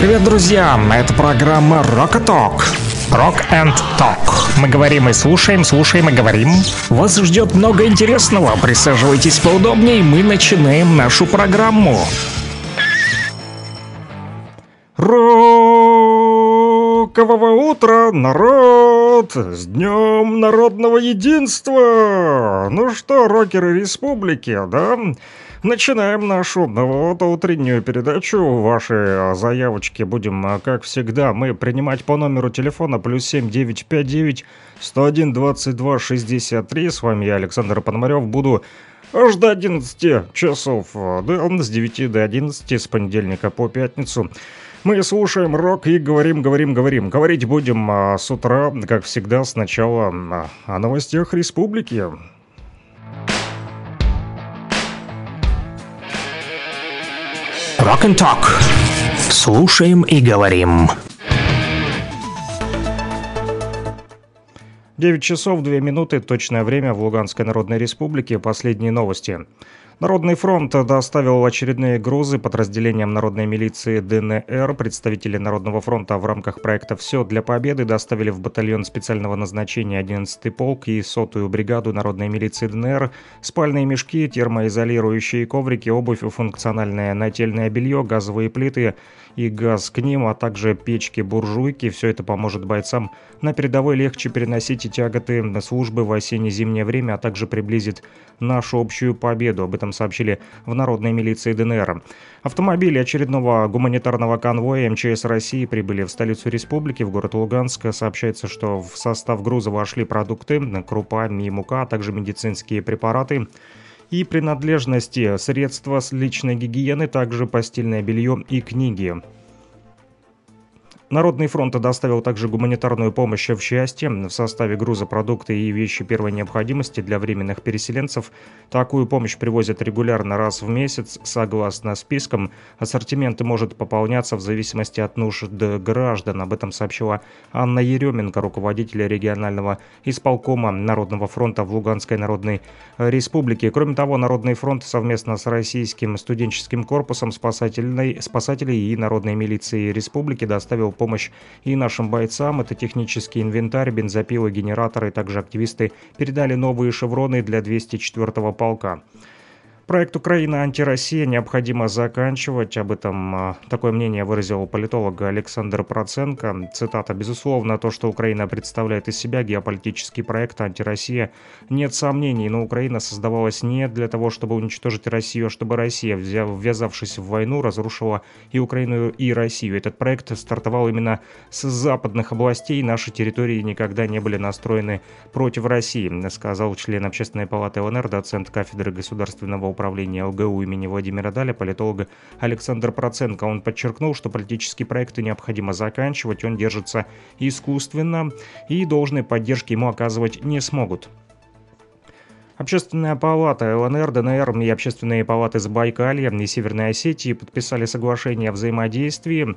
Привет, друзья! Это программа Rock Talk. Rock and Talk. Мы говорим и слушаем, слушаем и говорим. Вас ждет много интересного. Присаживайтесь поудобнее, мы начинаем нашу программу. Рокового утра, народ! С Днем Народного Единства! Ну что, рокеры республики, да? Начинаем нашу вот утреннюю передачу. Ваши заявочки будем, как всегда, мы принимать по номеру телефона плюс семь девять пять девять сто один двадцать два шестьдесят три. С вами я, Александр Пономарев, буду аж до 11 часов, да, с 9 до 11 с понедельника по пятницу. Мы слушаем рок и говорим, говорим, говорим. Говорить будем а, с утра, как всегда, сначала а, о новостях республики. Rock and Talk. Слушаем и говорим. 9 часов 2 минуты, точное время в Луганской Народной Республике. Последние новости. Народный фронт доставил очередные грузы подразделениям народной милиции ДНР. Представители Народного фронта в рамках проекта «Все для победы» доставили в батальон специального назначения 11-й полк и сотую бригаду народной милиции ДНР спальные мешки, термоизолирующие коврики, обувь, функциональное нательное белье, газовые плиты и газ к ним, а также печки-буржуйки. Все это поможет бойцам на передовой легче переносить и тяготы службы в осенне-зимнее время, а также приблизит нашу общую победу. Об этом сообщили в Народной милиции ДНР. Автомобили очередного гуманитарного конвоя МЧС России прибыли в столицу республики, в город Луганск. Сообщается, что в состав груза вошли продукты, крупа мука, а также медицинские препараты и принадлежности, средства с личной гигиены, также постельное белье и книги. Народный фронт доставил также гуманитарную помощь в счастье в составе груза продукты и вещи первой необходимости для временных переселенцев. Такую помощь привозят регулярно раз в месяц, согласно спискам. Ассортимент может пополняться в зависимости от нужд граждан. Об этом сообщила Анна Еременко, руководитель регионального исполкома Народного фронта в Луганской Народной Республике. Кроме того, Народный фронт совместно с Российским студенческим корпусом спасательной, спасателей и Народной милицией Республики доставил помощь и нашим бойцам. Это технический инвентарь, бензопилы, генераторы. Также активисты передали новые шевроны для 204-го полка. Проект «Украина. Антироссия» необходимо заканчивать. Об этом а, такое мнение выразил политолог Александр Проценко. Цитата. «Безусловно, то, что Украина представляет из себя геополитический проект «Антироссия», нет сомнений, но Украина создавалась не для того, чтобы уничтожить Россию, а чтобы Россия, ввязавшись в войну, разрушила и Украину, и Россию. Этот проект стартовал именно с западных областей. Наши территории никогда не были настроены против России, сказал член Общественной палаты ЛНР, доцент кафедры государственного управления управления ЛГУ имени Владимира Даля политолога Александр Проценко. Он подчеркнул, что политические проекты необходимо заканчивать, он держится искусственно и должной поддержки ему оказывать не смогут. Общественная палата ЛНР, ДНР и общественные палаты Забайкалья и Северной Осетии подписали соглашение о взаимодействии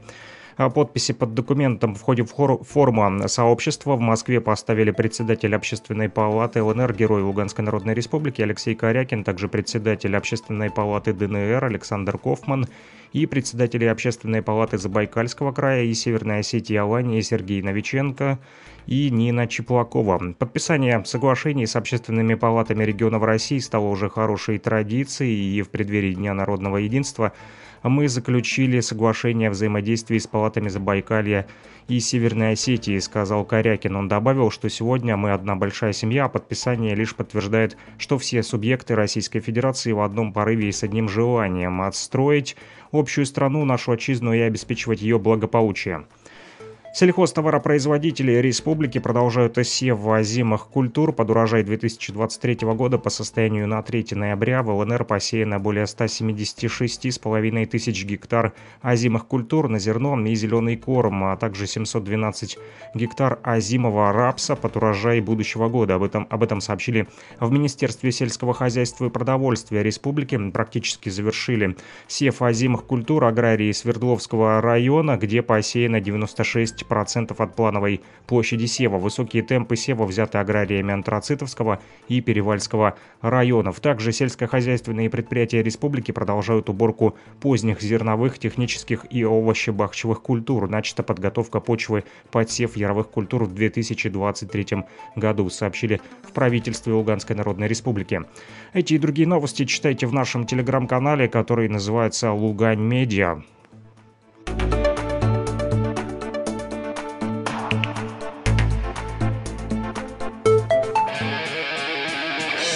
подписи под документом в ходе форума сообщества в Москве поставили председатель Общественной палаты ЛНР, герой Луганской Народной Республики Алексей Корякин, также председатель Общественной палаты ДНР Александр Кофман и председатели Общественной палаты Забайкальского края и Северной Осетии Алании Сергей Новиченко и Нина Чеплакова. Подписание соглашений с общественными палатами регионов России стало уже хорошей традицией и в преддверии Дня народного единства – мы заключили соглашение о взаимодействии с палатами Забайкалья и Северной Осетии, сказал Корякин. Он добавил, что сегодня мы одна большая семья, а подписание лишь подтверждает, что все субъекты Российской Федерации в одном порыве и с одним желанием отстроить общую страну, нашу отчизну и обеспечивать ее благополучие. Сельхозтоваропроизводители республики продолжают сев озимых культур. Под урожай 2023 года по состоянию на 3 ноября в ЛНР посеяно более 176,5 тысяч гектар озимых культур на зерно и зеленый корм, а также 712 гектар озимого рапса под урожай будущего года. Об этом, об этом сообщили в Министерстве сельского хозяйства и продовольствия республики. Практически завершили сев озимых культур аграрии Свердловского района, где посеяно 96 15% от плановой площади сева. Высокие темпы сева взяты аграриями Антрацитовского и Перевальского районов. Также сельскохозяйственные предприятия республики продолжают уборку поздних зерновых, технических и овощебахчевых культур. Начата подготовка почвы под сев яровых культур в 2023 году, сообщили в правительстве Луганской Народной Республики. Эти и другие новости читайте в нашем телеграм-канале, который называется «Лугань Медиа».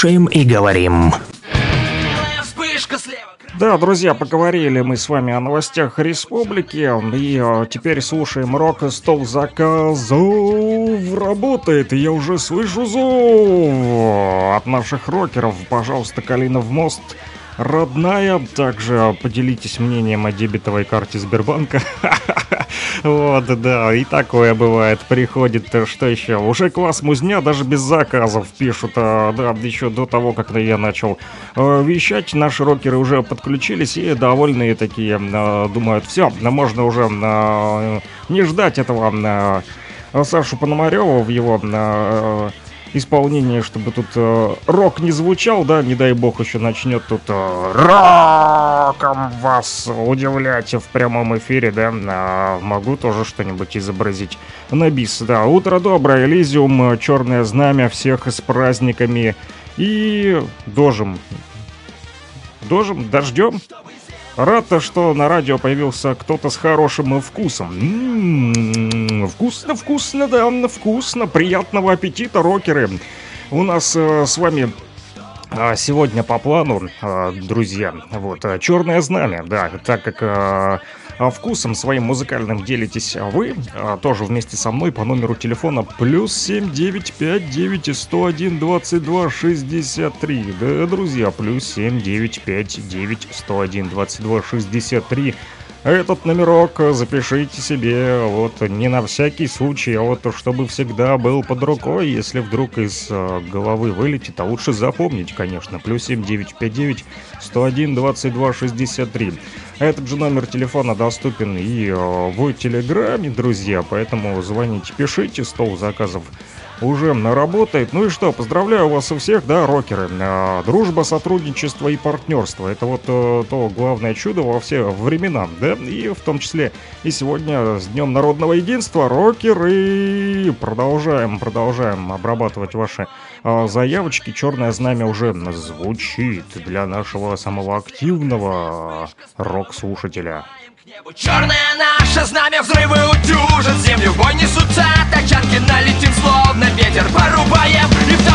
Слушаем и говорим. Да, друзья, поговорили мы с вами о новостях республики, и э, теперь слушаем рок, стол заказов работает, я уже слышу зов от наших рокеров. Пожалуйста, Калинов мост, родная. Также поделитесь мнением о дебетовой карте Сбербанка. Вот, да, и такое бывает. Приходит, э, что еще? Уже класс музня даже без заказов пишут. а, Да, еще до того, как я начал э, вещать, наши рокеры уже подключились и довольные такие. э, Думают, все, можно уже э, не ждать этого э, Сашу Пономарева в его исполнении, чтобы тут э, рок не звучал, да, не дай бог еще начнет тут э, роком вас удивлять в прямом эфире, да, А, могу тоже что-нибудь изобразить на бис, да. Утро доброе, Элизиум, Черное Знамя, всех с праздниками и дожим. Дожим, дождем. Рад, что на радио появился кто-то с хорошим вкусом. М-м-м, Вкусно, вкусно, да, вкусно. Приятного аппетита, рокеры. У нас э, с вами а, сегодня по плану, а, друзья, вот, а, черное знамя, да, так как вкусом своим музыкальным делитесь вы, а, тоже вместе со мной по номеру телефона плюс 7959 101 22 63. Да, друзья, плюс 7959 101 22 63. Этот номерок запишите себе, вот, не на всякий случай, а вот, чтобы всегда был под рукой, если вдруг из головы вылетит, а лучше запомнить, конечно, плюс 7959 101 22 63. Этот же номер телефона доступен и э, в Телеграме, друзья, поэтому звоните, пишите, стол заказов уже работает. Ну и что, поздравляю вас у всех, да, рокеры. А, дружба, сотрудничество и партнерство. Это вот э, то главное чудо во все времена, да, и в том числе и сегодня с Днем Народного Единства, рокеры. Продолжаем, продолжаем обрабатывать ваши заявочки. Черное знамя уже звучит для нашего самого активного рок-слушателя. Черное наше знамя взрывы утюжат Землю бой несутся тачанки Налетим словно ветер порубаем И в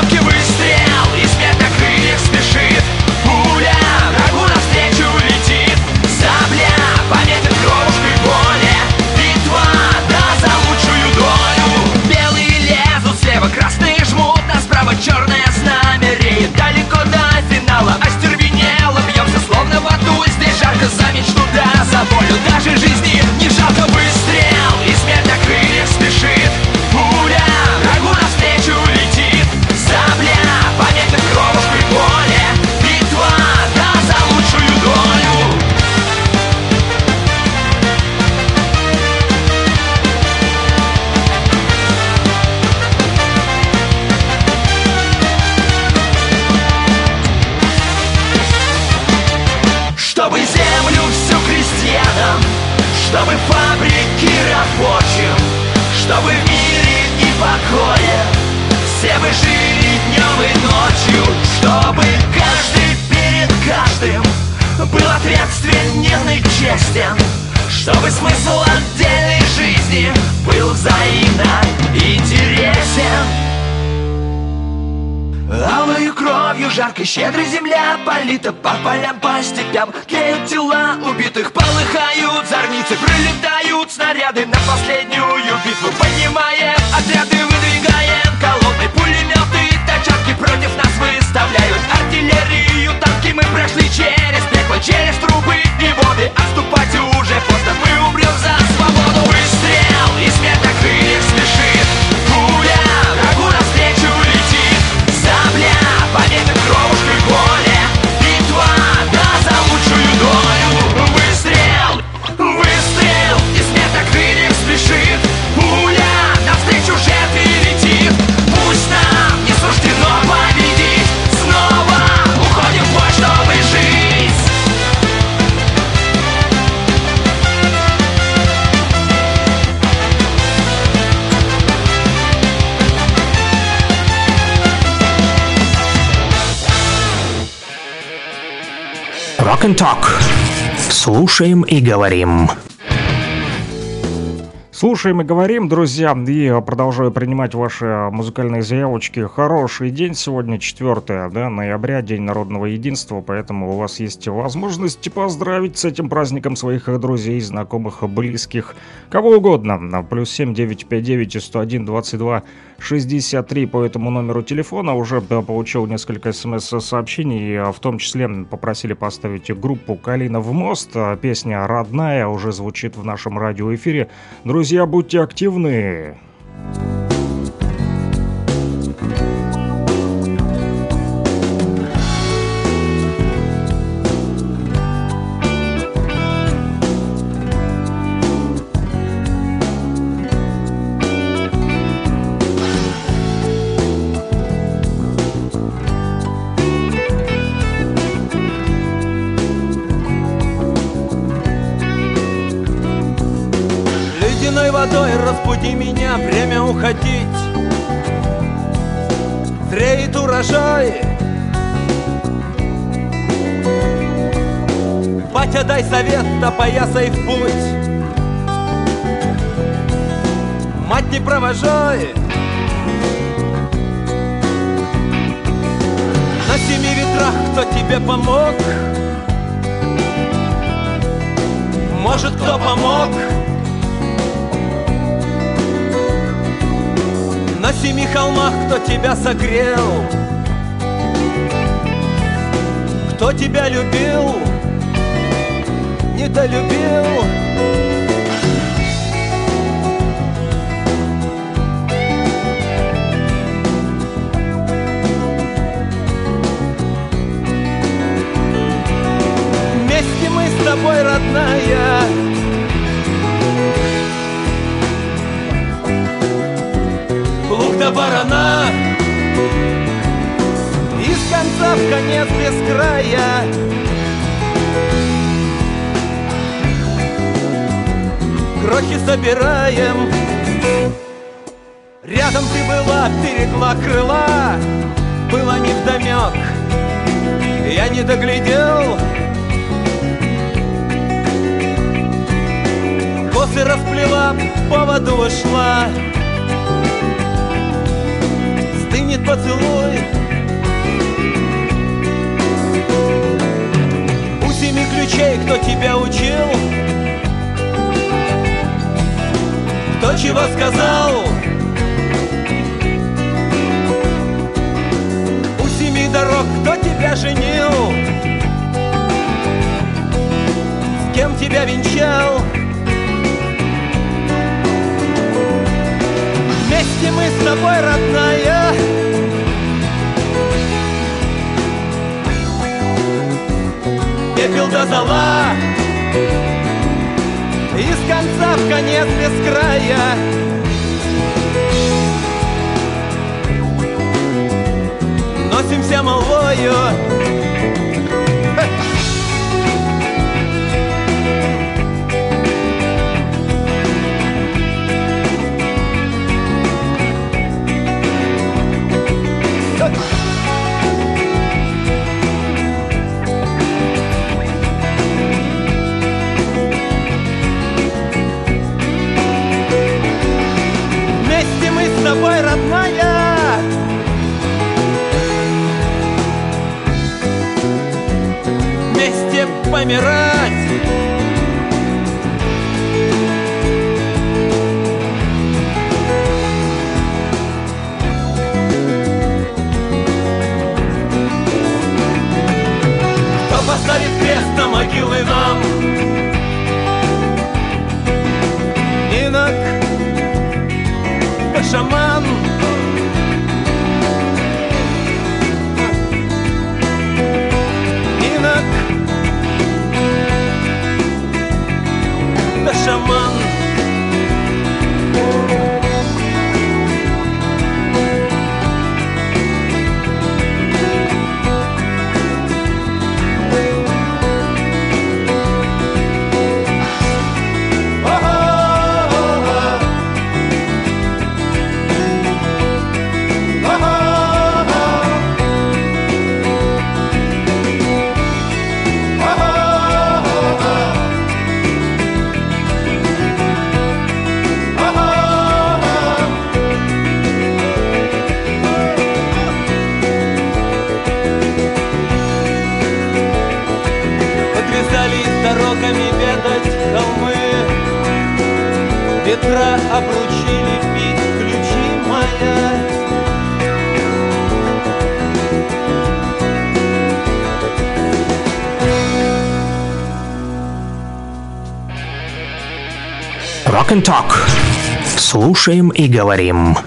And Talk. Слушаем и говорим. Слушаем и говорим, друзья, и продолжаю принимать ваши музыкальные заявочки. Хороший день сегодня, 4 да, ноября, День народного единства, поэтому у вас есть возможность поздравить с этим праздником своих друзей, знакомых, близких, кого угодно. Плюс 7 959 101 22 63 по этому номеру телефона. Уже получил несколько смс-сообщений, в том числе попросили поставить группу «Калина в мост». Песня «Родная» уже звучит в нашем радиоэфире. Друзья, будьте активны! Ледяной семи холмах кто тебя согрел? Кто тебя любил? Недолюбил? Вместе мы с тобой, родная Лук до барана. Из конца в конец без края. Крохи собираем Рядом ты была, берегла крыла. Было невдомек Я не доглядел. Косы расплела, по воду ушла Стынет поцелуй У семи ключей кто тебя учил? Кто чего сказал? У семи дорог кто тебя женил? С кем тебя венчал? Вместе мы с тобой, родная Пепел до зола Из конца в конец без края. Носимся молвою тобой, родная. Вместе помирать. Кто поставит крест на могилы нам Да утра обручили пить ключи моя. Rock and Talk. Слушаем и говорим.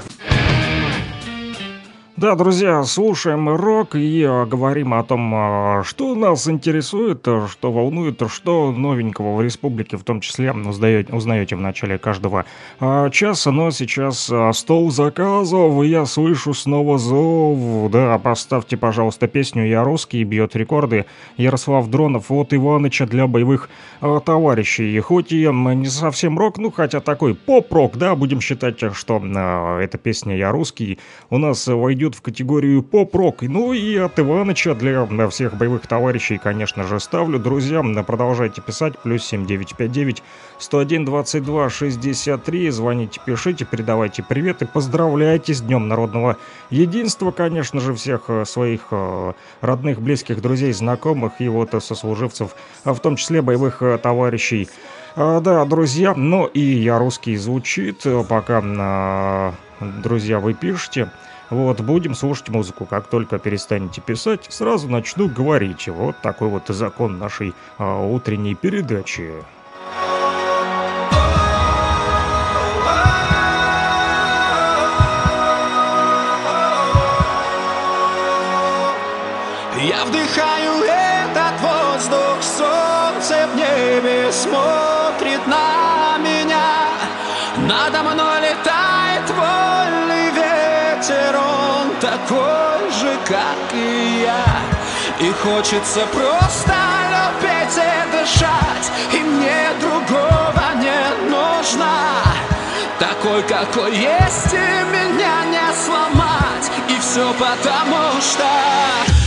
Да, друзья, слушаем рок и э, говорим о том, э, что нас интересует, э, что волнует, что новенького в республике, в том числе узнаете, узнаете в начале каждого часа. Но сейчас стол заказов, и я слышу снова зов. Да, поставьте, пожалуйста, песню «Я русский» бьет рекорды. Ярослав Дронов от Иваныча для боевых товарищей. Хоть и не совсем рок, ну хотя такой поп-рок, да, будем считать, что эта песня «Я русский» у нас войдет в категорию поп-рок. Ну и от Иваныча для всех боевых товарищей, конечно же, ставлю. Друзья, продолжайте писать. Плюс 7959 101 22 63. Звоните, пишите, передавайте привет и поздравляйте с Днем Народного Единства, конечно же, всех э, своих э, родных, близких, друзей, знакомых и вот сослуживцев, а в том числе боевых э, товарищей. А, да, друзья, ну и я русский звучит, пока, а, друзья, вы пишете. Вот, будем слушать музыку. Как только перестанете писать, сразу начну говорить. Вот такой вот закон нашей а, утренней передачи. Я вдыхаю этот воздух, солнце в небе смотрит как и я. И хочется просто любить и дышать, и мне другого не нужно. Такой, какой есть, и меня не сломать И все потому, что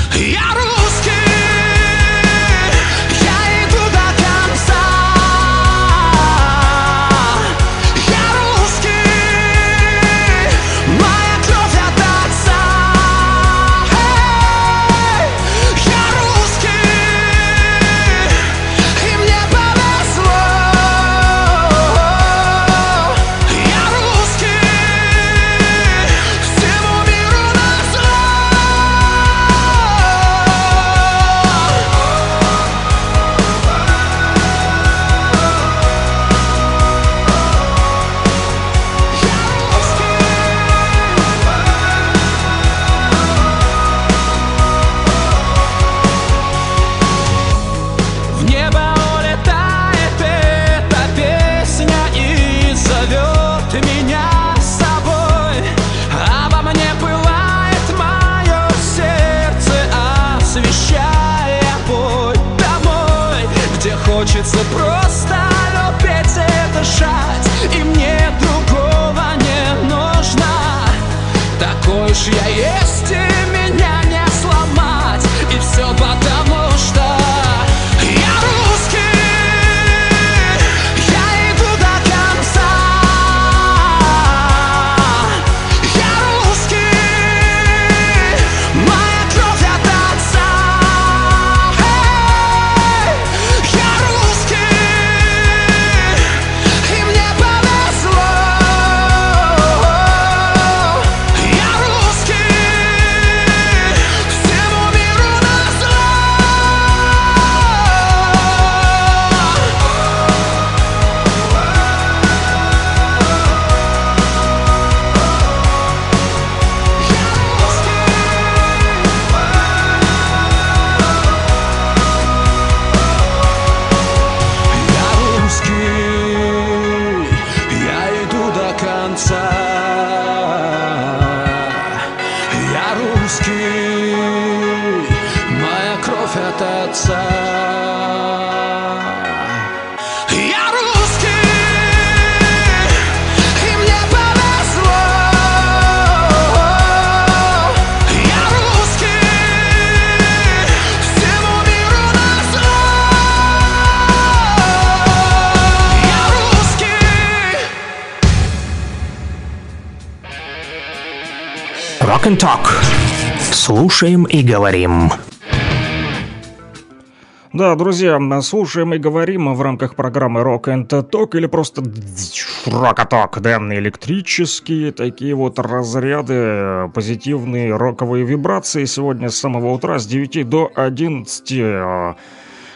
and Talk. Слушаем и говорим. Да, друзья, слушаем и говорим в рамках программы Rock and Talk или просто Talk, да, электрические такие вот разряды, позитивные роковые вибрации сегодня с самого утра с 9 до 11.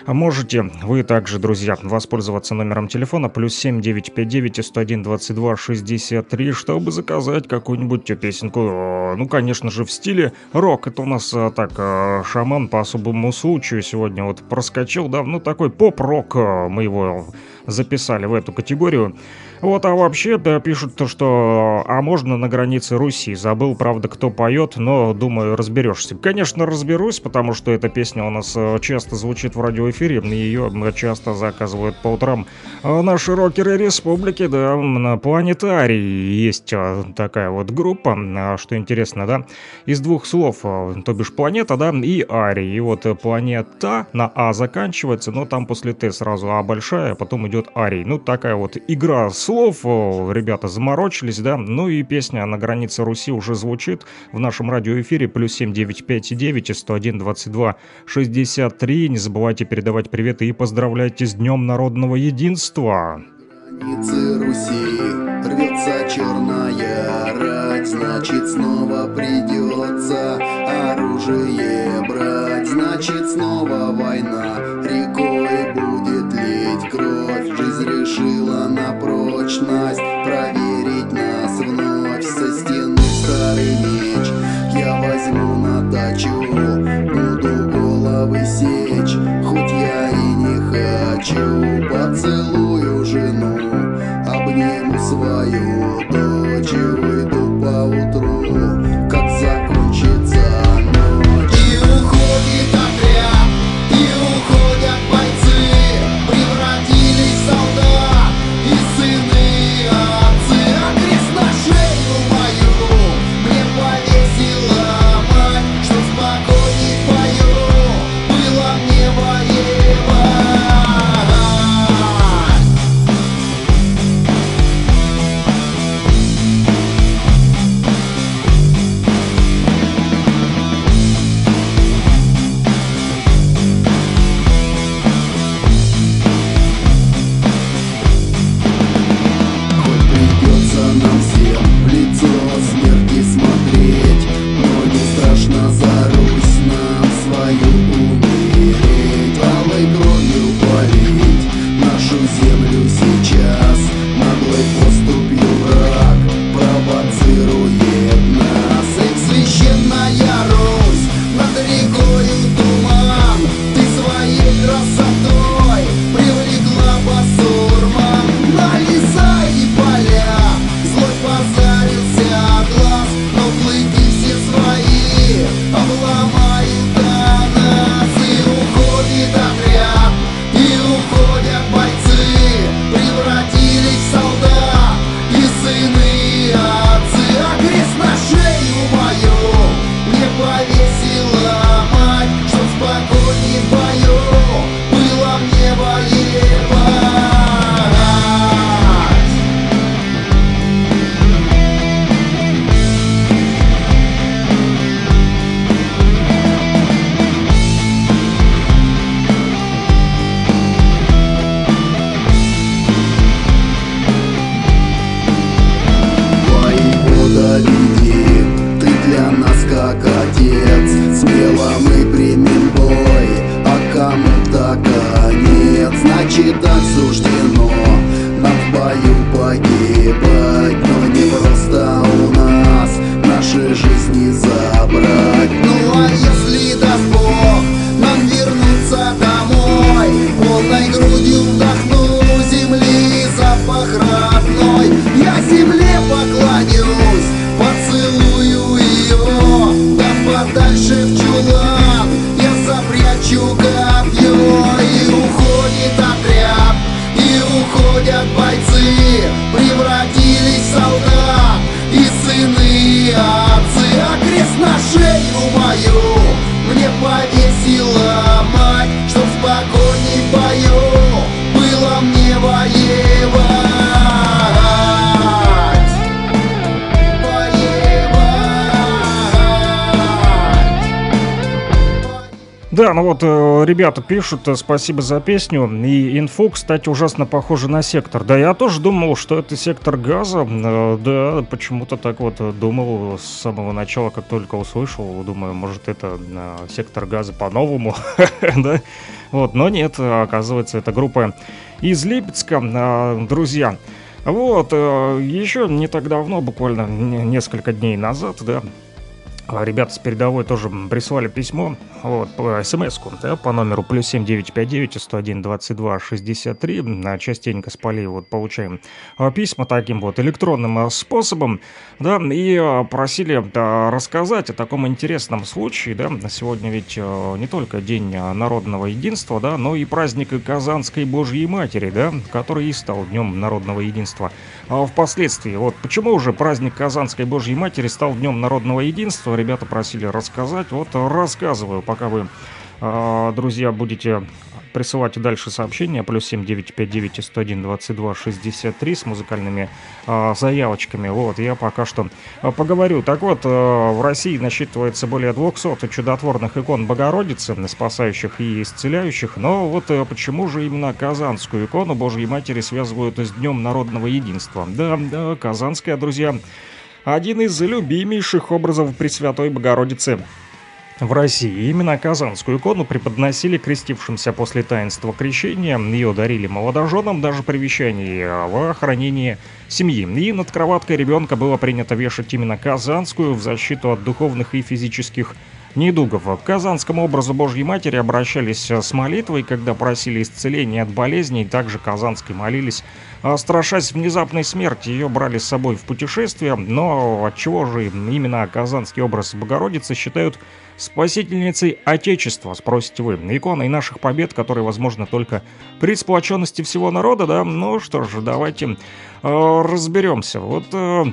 Можете вы также, друзья, воспользоваться номером телефона плюс 7959 101 22 63, чтобы заказать какую-нибудь песенку, ну, конечно же, в стиле рок. Это у нас э, так, э, шаман по особому случаю сегодня вот проскочил, да, ну, такой поп-рок, мы его записали в эту категорию. Вот, а вообще да, пишут то, что а можно на границе Руси. Забыл, правда, кто поет, но думаю, разберешься. Конечно, разберусь, потому что эта песня у нас э, часто звучит в радиоэфире, ее часто заказывают по утрам а наши рокеры республики, да, на планетарии есть э, такая вот группа, а что интересно, да, из двух слов, э, то бишь планета, да, и арий. И вот планета на А заканчивается, но там после Т сразу А большая, а потом идет арий. Ну, такая вот игра с слов, ребята заморочились, да, ну и песня «На границе Руси» уже звучит в нашем радиоэфире, плюс 7959 101 22 63, не забывайте передавать приветы и поздравляйте с Днем Народного Единства. Границы Руси рвется черная рать, значит снова придется оружие брать, значит снова война рекой будет лить кровь, жизнь решила на прочность проверить нас вновь со стены старый меч. Я возьму на дачу, буду головы сечь, хоть я и не хочу, поцелую жену, обниму свою дочь ребята пишут, э, спасибо за песню. И инфу, кстати, ужасно похоже на сектор. Да, я тоже думал, что это сектор газа. Э, да, почему-то так вот э, думал с самого начала, как только услышал. Думаю, может, это сектор газа по-новому. Да. Вот, но нет, оказывается, это группа из Липецка, а, друзья. Вот, еще не так давно, буквально несколько дней назад, да, Ребята с передовой тоже прислали письмо, вот, по смс-ку, да, по номеру плюс 7959 101 22 63. На частенько с полей вот получаем а, письма таким вот электронным а, способом, да, и а, просили да, рассказать о таком интересном случае, да, сегодня ведь а, не только День а, народного единства, да, но и праздник Казанской Божьей Матери, да, который и стал Днем народного единства. А впоследствии, вот почему уже праздник Казанской Божьей Матери стал Днем народного единства, ребята просили рассказать, вот рассказываю, пока вы, а, друзья, будете присылать дальше сообщения, плюс 7959 101 22 63 с музыкальными а, заявочками, вот, я пока что а, поговорю. Так вот, а, в России насчитывается более 200 чудотворных икон Богородицы, спасающих и исцеляющих, но вот а, почему же именно Казанскую икону Божьей Матери связывают с Днем Народного Единства? Да, да, Казанская, друзья, один из любимейших образов Пресвятой Богородицы в России. Именно Казанскую икону преподносили крестившимся после таинства крещения. Ее дарили молодоженам даже при вещании в охранении семьи. И над кроваткой ребенка было принято вешать именно Казанскую в защиту от духовных и физических недугов. К казанскому образу Божьей Матери обращались с молитвой, когда просили исцеления от болезней, также Казанской молились Страшась внезапной смерти, ее брали с собой в путешествие, но отчего же именно казанский образ Богородицы считают спасительницей Отечества, спросите вы. Иконой наших побед, которые возможно только при сплоченности всего народа, да? Ну что ж, давайте э, разберемся. Вот э,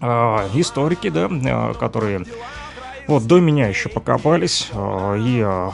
э, историки, да, э, которые вот до меня еще покопались э, и э,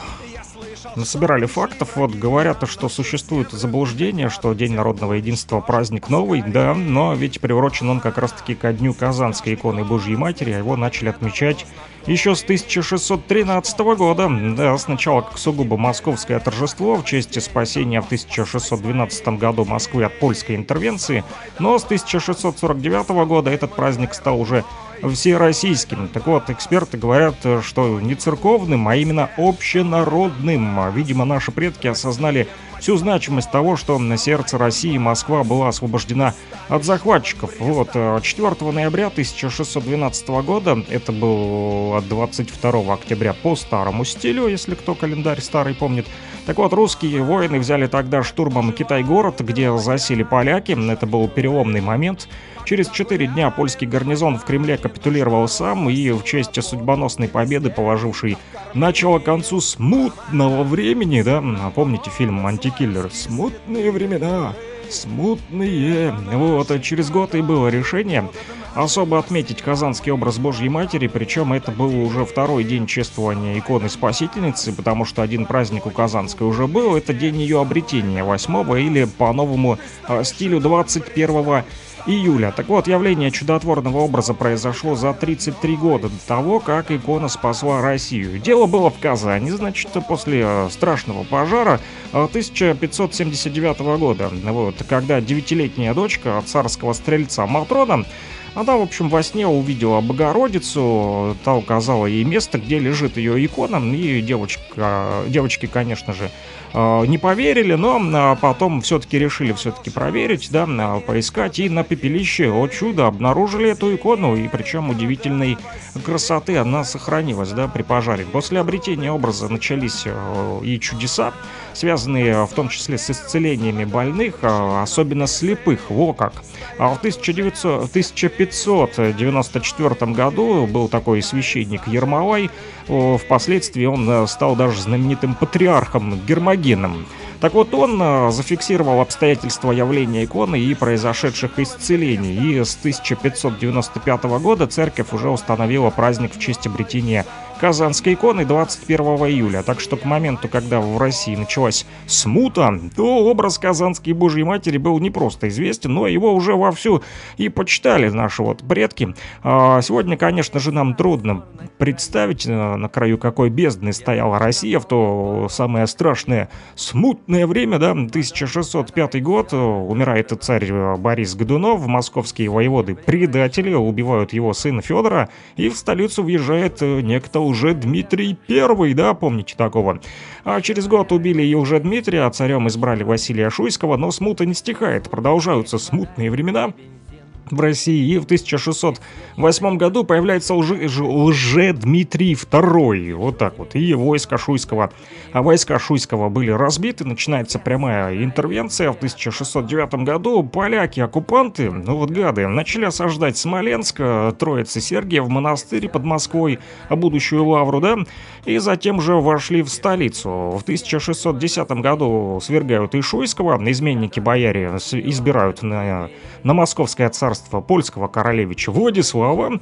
насобирали фактов. Вот говорят, что существует заблуждение, что День народного единства праздник новый, да, но ведь приурочен он как раз-таки ко дню Казанской иконы Божьей Матери, а его начали отмечать еще с 1613 года. Да, сначала как сугубо московское торжество в честь спасения в 1612 году Москвы от польской интервенции, но с 1649 года этот праздник стал уже всероссийским. Так вот, эксперты говорят, что не церковным, а именно общенародным. Видимо, наши предки осознали всю значимость того, что на сердце России Москва была освобождена от захватчиков. Вот, 4 ноября 1612 года, это был от 22 октября по старому стилю, если кто календарь старый помнит, так вот, русские воины взяли тогда штурмом Китай-город, где засели поляки. Это был переломный момент. Через четыре дня польский гарнизон в Кремле капитулировал сам и в честь судьбоносной победы, положившей начало концу смутного времени, да, помните фильм «Антикиллер»? Смутные времена, смутные. Вот, а через год и было решение особо отметить казанский образ Божьей Матери, причем это был уже второй день чествования иконы Спасительницы, потому что один праздник у Казанской уже был, это день ее обретения, 8 или по новому э, стилю 21 июля. Так вот, явление чудотворного образа произошло за 33 года до того, как икона спасла Россию. Дело было в Казани, значит, после э, страшного пожара э, 1579 года, вот, когда девятилетняя дочка царского стрельца Матрона она, в общем, во сне увидела Богородицу, та указала ей место, где лежит ее икона, и девочка, девочки, конечно же, э, не поверили, но а, потом все-таки решили все-таки проверить, да, а, поискать, и на пепелище, о чудо, обнаружили эту икону, и причем удивительной красоты она сохранилась, да, при пожаре. После обретения образа начались э, и чудеса, связанные в том числе с исцелениями больных, особенно слепых, во как. А в 1900, 1594 году был такой священник Ермолай, впоследствии он э, стал даже знаменитым патриархом Гермогеном. Так вот, он э, зафиксировал обстоятельства явления иконы и произошедших исцелений, и с 1595 года церковь уже установила праздник в честь обретения Казанской иконы 21 июля. Так что к моменту, когда в России началась смута, то образ Казанской Божьей Матери был не просто известен, но его уже вовсю и почитали наши вот предки. А сегодня, конечно же, нам трудно представить, на краю какой бездны стояла Россия в то самое страшное смутное время, да, 1605 год, умирает царь Борис Годунов, московские воеводы предатели убивают его сына Федора, и в столицу въезжает некто уже Дмитрий Первый, да, помните такого? А через год убили и уже Дмитрия, а царем избрали Василия Шуйского, но смута не стихает, продолжаются смутные времена в России, и в 1608 году появляется лже, ж- лже-Дмитрий II, вот так вот, и войска Шуйского. А войска Шуйского были разбиты, начинается прямая интервенция. В 1609 году поляки, оккупанты, ну вот гады, начали осаждать Смоленск, Троицы Сергия в монастырь под Москвой, а будущую Лавру, да, и затем же вошли в столицу. В 1610 году свергают и Шуйского, изменники бояре с- избирают на, на московское царство польского королевича Владислава,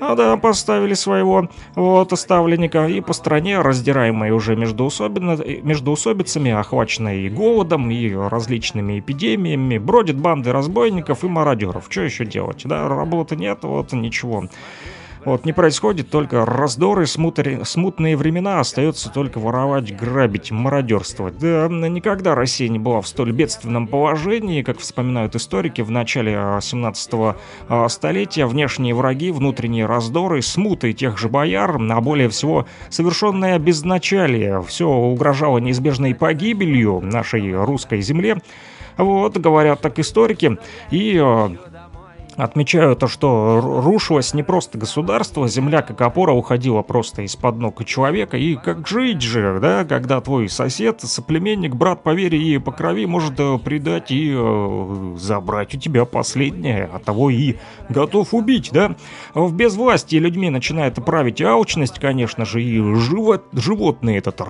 а да, поставили своего вот ставленника, и по стране, раздираемой уже между, усобицами, охваченной и голодом, и различными эпидемиями, бродят банды разбойников и мародеров. Что еще делать, да, работы нет, вот ничего. Вот, не происходит только раздоры, смутри- смутные времена, остается только воровать, грабить, мародерствовать. Да, никогда Россия не была в столь бедственном положении, как вспоминают историки, в начале а, 17 а, столетия внешние враги, внутренние раздоры, смуты тех же бояр, а более всего совершенное безначалие, все угрожало неизбежной погибелью нашей русской земле. Вот, говорят так историки, и э, Отмечаю то, что ру- рушилось не просто государство, земля как опора уходила просто из-под ног человека. И как жить же, да, когда твой сосед, соплеменник, брат по вере и по крови может э, предать и э, забрать у тебя последнее, а того и готов убить, да? В безвластии людьми начинает править алчность, конечно же, и живот, животный этот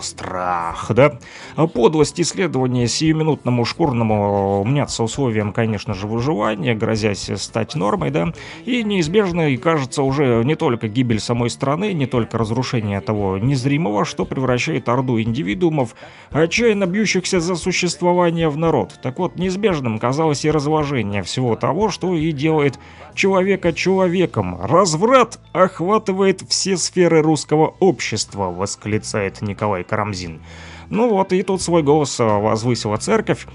страх, да? А Подлость исследования сиюминутному шкурному мнятся условием, конечно же, выживания, грозясь стать нормой, да, и неизбежно, и кажется, уже не только гибель самой страны, не только разрушение того незримого, что превращает орду индивидуумов, отчаянно бьющихся за существование в народ. Так вот, неизбежным казалось и разложение всего того, что и делает человека человеком. Разврат охватывает все сферы русского общества, восклицает Николай Карамзин. Ну вот, и тут свой голос э, возвысила церковь.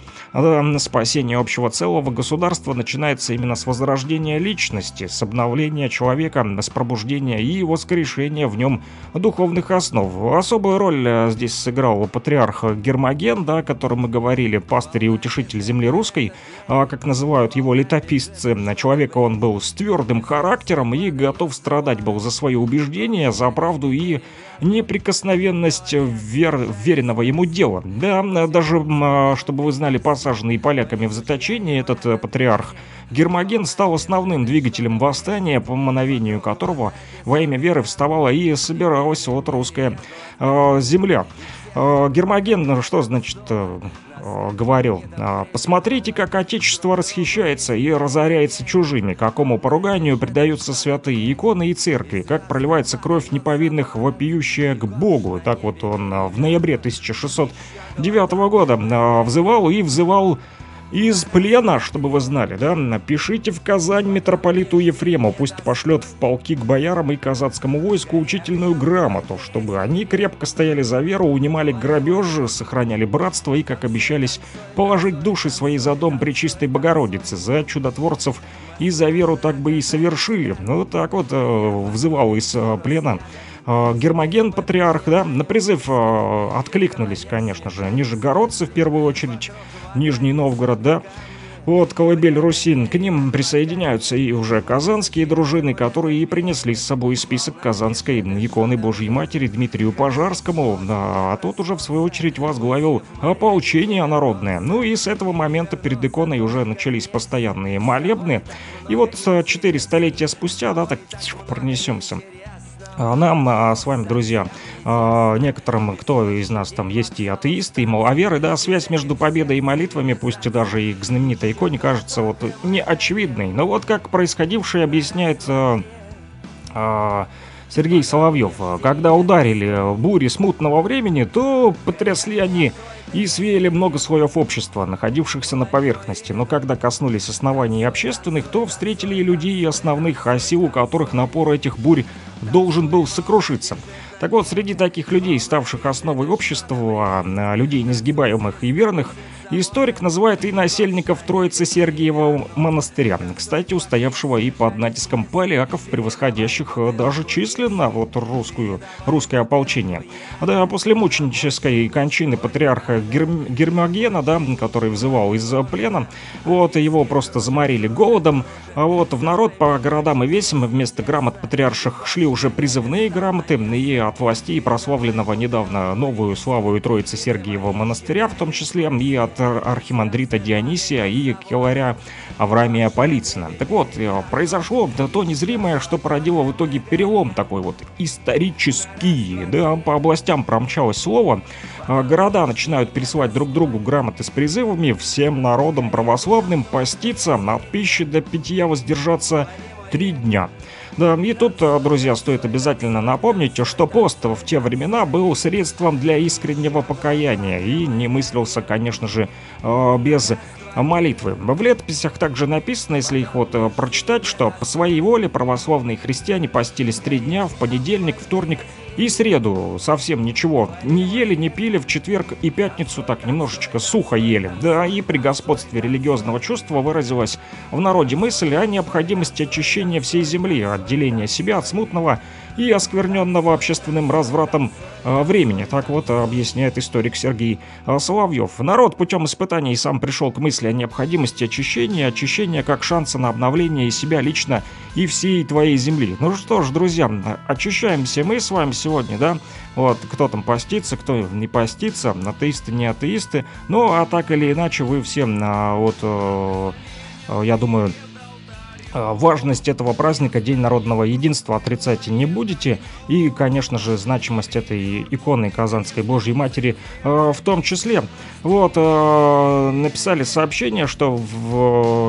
Спасение общего целого государства начинается именно с возрождения личности, с обновления человека, с пробуждения и воскрешения в нем духовных основ. Особую роль э, здесь сыграл патриарх Гермоген, да, о котором мы говорили, пастырь и утешитель земли русской, а, как называют его летописцы. Человека он был с твердым характером и готов страдать был за свои убеждения, за правду и неприкосновенность вер... веренного ему дела. Да, даже, а, чтобы вы знали, посаженный поляками в заточении, этот э, патриарх Гермоген стал основным двигателем восстания, по мановению которого во имя веры вставала и собиралась вот русская э, земля. Э, Гермоген, что значит, э, э, говорил, э, посмотрите, как отечество расхищается и разоряется чужими, какому поруганию предаются святые иконы и церкви, как проливается кровь неповинных, вопиющая к Богу. Так вот он э, в ноябре 1609 года э, взывал и взывал из плена, чтобы вы знали, да? Напишите в Казань митрополиту Ефрему, пусть пошлет в полки к боярам и казацкому войску учительную грамоту, чтобы они крепко стояли за веру, унимали грабеж, сохраняли братство и, как обещались, положить души свои за дом Пречистой Богородицы, за чудотворцев и за веру так бы и совершили. Ну, вот так вот э, взывал из э, плена Гермоген, патриарх, да, на призыв э, откликнулись, конечно же, нижегородцы в первую очередь, Нижний Новгород, да, вот, колыбель Русин, к ним присоединяются и уже казанские дружины, которые и принесли с собой список казанской иконы Божьей Матери Дмитрию Пожарскому, а тот уже в свою очередь возглавил ополчение народное. Ну и с этого момента перед иконой уже начались постоянные молебны. И вот э, четыре столетия спустя, да, так пронесемся. А Нам а, с вами, друзья, а, некоторым, кто из нас там есть и атеисты, и маловеры, да, связь между победой и молитвами, пусть и даже и к знаменитой иконе, кажется вот не очевидной. Но вот как происходившее объясняет Сергей Соловьев. Когда ударили бури смутного времени, то потрясли они и свеяли много слоев общества, находившихся на поверхности. Но когда коснулись оснований общественных, то встретили и людей и основных, о силу которых напор этих бурь должен был сокрушиться. Так вот, среди таких людей, ставших основой общества, а, людей несгибаемых и верных, Историк называет и насельников Троицы Сергиева монастыря, кстати, устоявшего и под натиском поляков, превосходящих э, даже численно вот русскую, русское ополчение. Да, после мученической кончины патриарха Герм, Гермогена, да, который взывал из плена, вот, его просто заморили голодом, а вот в народ по городам и весям вместо грамот патриарших шли уже призывные грамоты, и от властей прославленного недавно новую славу и Троицы Сергиева монастыря, в том числе и от архимандрита Дионисия и киларя Авраамия Полицына. Так вот, э, произошло то незримое, что породило в итоге перелом такой вот исторический. Да, по областям промчалось слово. А, города начинают пересылать друг другу грамоты с призывами всем народам православным поститься, от пищи до питья воздержаться три дня. Да, и тут, э, друзья, стоит обязательно напомнить, что пост в те времена был средством для искреннего покаяния и не мыслился, конечно же, э, без молитвы. В летописях также написано, если их вот э, прочитать, что по своей воле православные христиане постились три дня в понедельник, вторник и среду совсем ничего не ели, не пили, в четверг и пятницу так немножечко сухо ели. Да, и при господстве религиозного чувства выразилась в народе мысль о необходимости очищения всей земли, отделения себя от смутного и оскверненного общественным развратом э, времени. Так вот объясняет историк Сергей э, Соловьев. Народ путем испытаний сам пришел к мысли о необходимости очищения, очищения как шанса на обновление и себя лично и всей твоей земли. Ну что ж, друзья, очищаемся мы с вами сегодня, да? Вот, кто там постится, кто не постится, атеисты, не атеисты. Ну, а так или иначе, вы все, а, вот, э, я думаю, Э, важность этого праздника, День народного единства, отрицать не будете. И, конечно же, значимость этой иконы Казанской Божьей Матери э, в том числе. Вот, э, написали сообщение, что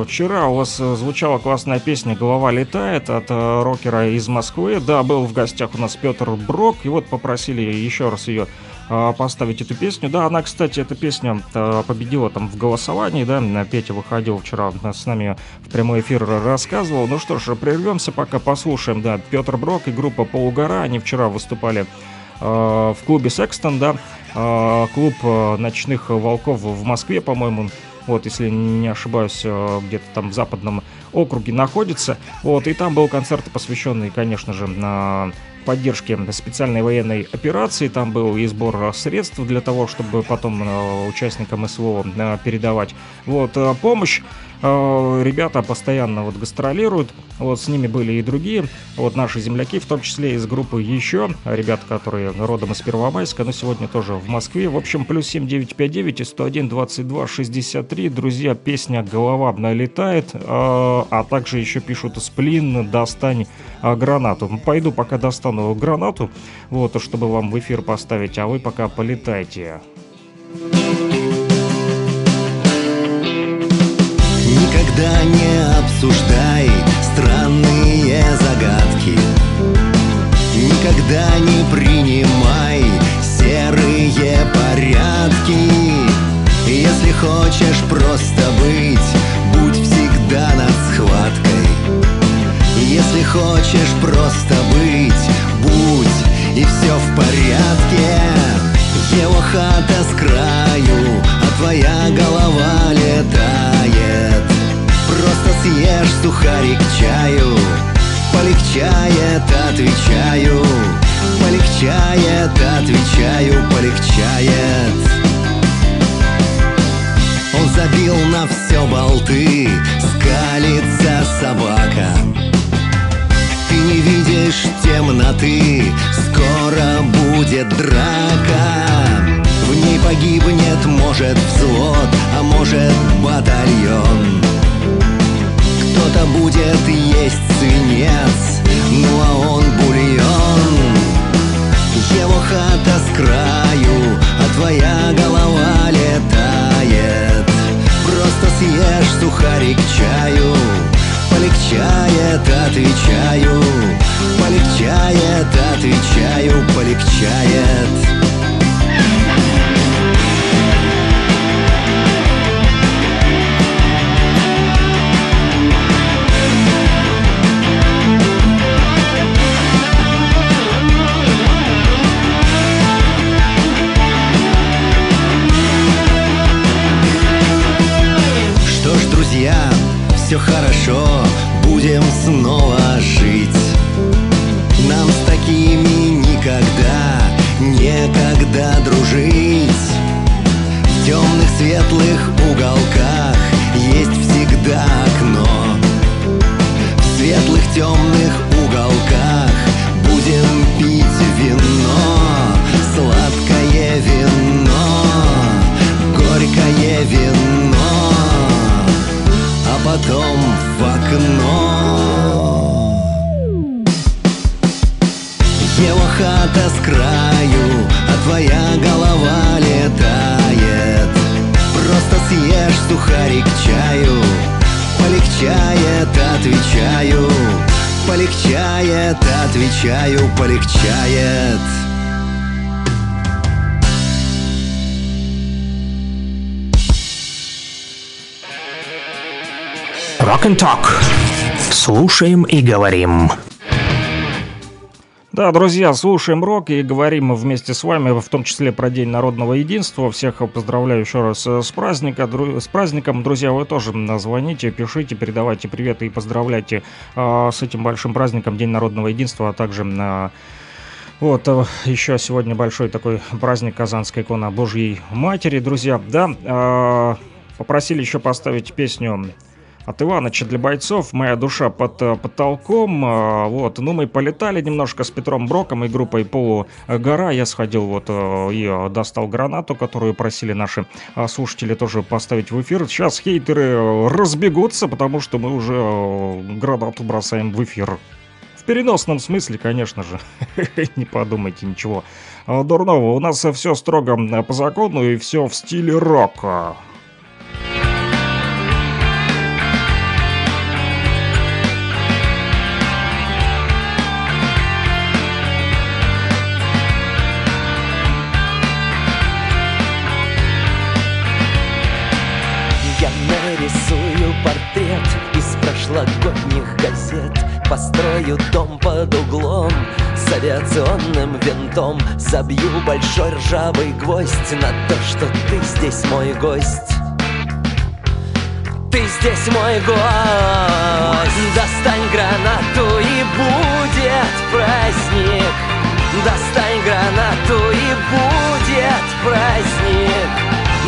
вчера у вас звучала классная песня «Голова летает» от рокера из Москвы. Да, был в гостях у нас Петр Брок, и вот попросили еще раз ее поставить эту песню. Да, она, кстати, эта песня а, победила там в голосовании, да, Петя выходил вчера с нами в прямой эфир, рассказывал. Ну что ж, прервемся, пока послушаем, да, Петр Брок и группа Полугора, они вчера выступали в клубе Секстон, да, клуб ночных волков в Москве, по-моему, вот, если не ошибаюсь, где-то там в западном округе находится, вот, и там был концерт, посвященный, конечно же, на поддержки специальной военной операции. Там был и сбор средств для того, чтобы потом э, участникам СВО э, передавать. Вот, э, помощь ребята постоянно вот гастролируют, вот с ними были и другие, вот наши земляки, в том числе из группы еще, ребята, которые родом из Первомайска, но сегодня тоже в Москве. В общем, плюс 7959 и 101 22 63, друзья, песня «Голова налетает», а также еще пишут «Сплин, достань гранату». Пойду пока достану гранату, вот, чтобы вам в эфир поставить, а вы пока полетайте. Никогда не обсуждай странные загадки. Никогда не принимай серые порядки. Если хочешь просто быть, будь всегда над схваткой. Если хочешь просто быть, отвечаю Полегчает, отвечаю, полегчает. Он забил на все болты Скалится собака. Ты не видишь темноты Скоро будет драка. В ней погибнет, может, взвод А может, батальон Кто-то будет есть свинец. Ну а он бульон. Его хата с краю А твоя голова летает. Просто съешь сухарик чаю Полегчает, отвечаю. Полегчает, отвечаю, полегчает все хорошо, будем снова жить. Нам с такими никогда, некогда окно. Его хата с краю, а твоя голова летает. Просто съешь сухарик чаю Полегчает, отвечаю. Полегчает, отвечаю, полегчает Rock and Talk. Слушаем и говорим. Да, друзья, слушаем рок и говорим вместе с вами, в том числе про День народного единства. Всех поздравляю еще раз с, праздника, дру- с праздником. Друзья, вы тоже звоните, пишите, передавайте приветы и поздравляйте а, с этим большим праздником День народного единства, а также на вот, э, еще сегодня большой такой праздник Казанской икона Божьей Матери, друзья. Да, а, попросили еще поставить песню от Иваныча для бойцов «Моя душа под э, потолком». А, Вот, ну мы полетали немножко с Петром Броком и группой «Полугора». Я сходил вот э, и э, достал гранату, которую просили наши э, слушатели тоже поставить в эфир. Сейчас хейтеры э, разбегутся, потому что мы уже э, гранату бросаем в эфир. В переносном смысле, конечно же. Не подумайте ничего э, дурного. У нас все строго э, по закону и все в стиле рока. Построю дом под углом с авиационным винтом Забью большой ржавый гвоздь на то, что ты здесь мой гость. Ты здесь мой гость. Достань гранату и будет праздник. Достань гранату и будет праздник.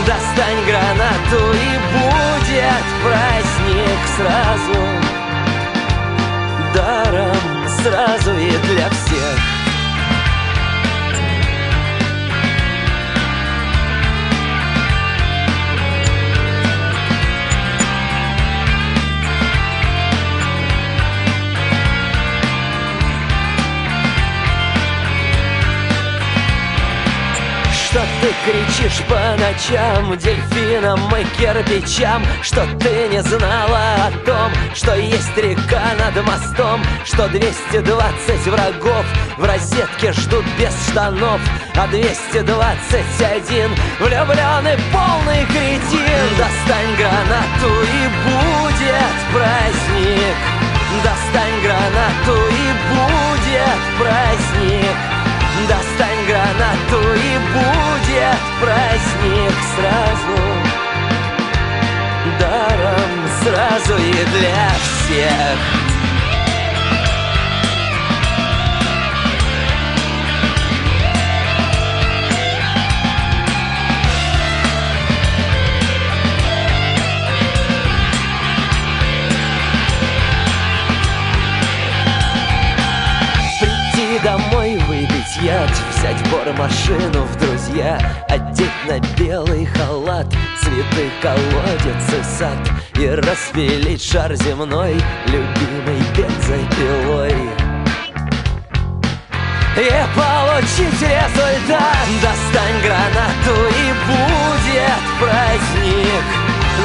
Достань гранату и будет праздник сразу Даром сразу и для всех Что ты кричишь по ночам дельфинам и кирпичам? Что ты не знала о том, что есть река над мостом? Что 220 врагов в розетке ждут без штанов? А 221 влюбленный полный кретин. Достань гранату и будет праздник. Достань гранату и будет праздник Достань гранату и будет праздник сразу. Даром сразу и для всех яд Взять бормашину в друзья. Одеть на белый халат Цветы, колодец и сад. И распилить шар земной Любимой бензопилой и получить результат. Достань гранату и будет праздник.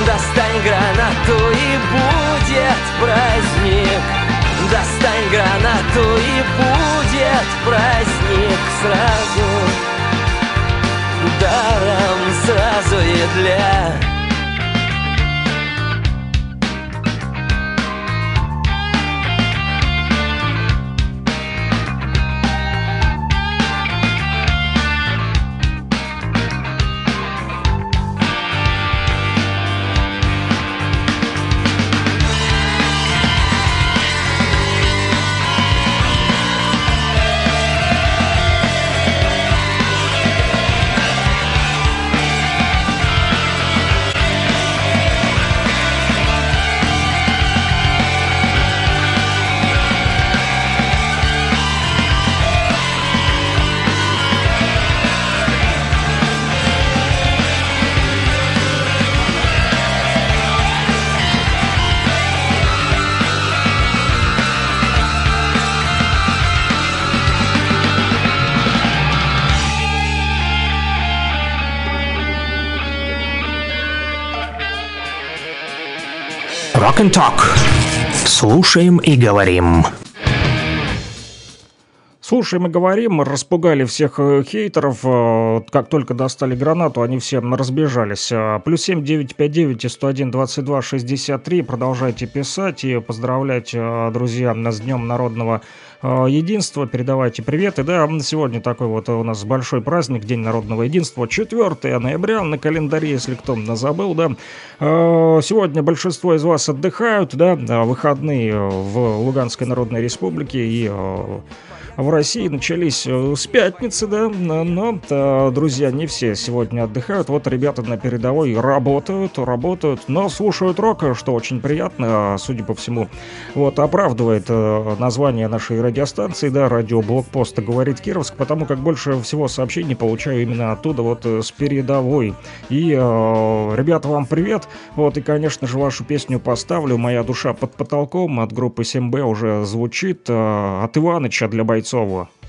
Достань гранату и будет праздник Достань гранату и будет праздник сразу. Даром сразу и для and Talk. Слушаем и говорим. Слушаем и говорим, распугали всех э, хейтеров, э, как только достали гранату, они все разбежались. Э, Плюс семь девять пять девять и сто один двадцать два шестьдесят три. Продолжайте писать и поздравлять, друзья, с Днем Народного Единства. Передавайте привет. И да, сегодня такой вот у нас большой праздник, День Народного Единства, 4 ноября на календаре, если кто забыл, да. Э, Сегодня большинство из вас отдыхают, да, э, выходные в Луганской Народной Республике и в России начались э, с пятницы, да, но, э, друзья, не все сегодня отдыхают. Вот ребята на передовой работают, работают, но слушают рок, что очень приятно, судя по всему. Вот, оправдывает э, название нашей радиостанции, да, радио Блокпост говорит Кировск, потому как больше всего сообщений получаю именно оттуда, вот с передовой. И, ребята, вам привет. Вот, и, конечно же, вашу песню поставлю «Моя душа под потолком» от группы 7Б уже звучит от Иваныча для бойцов. Эта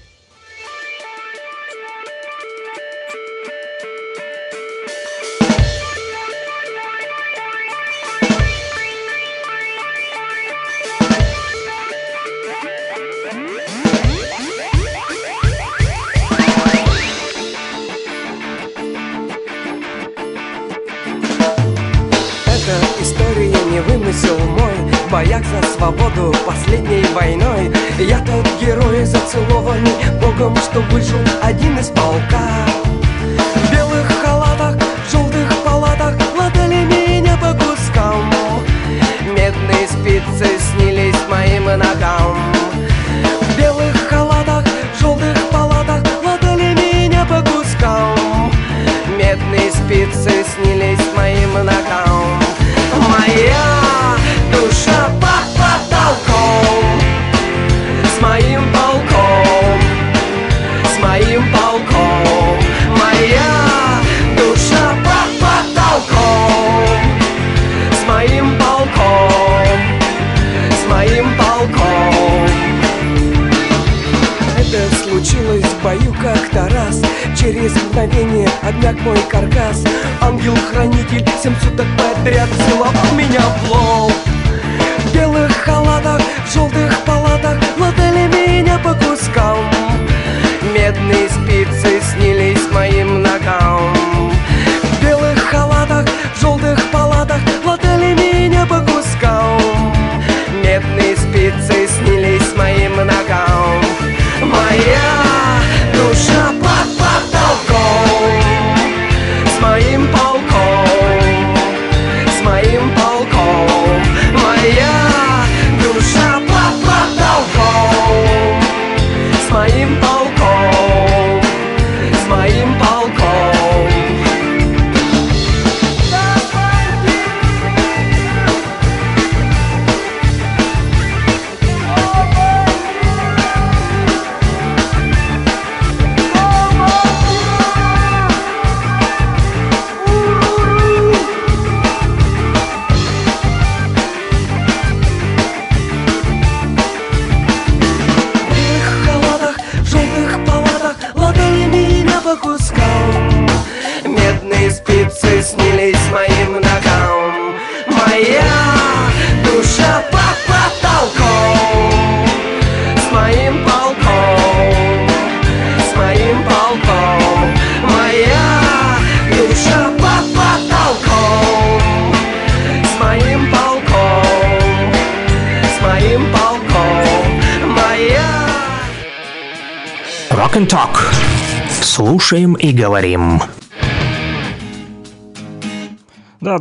и говорим.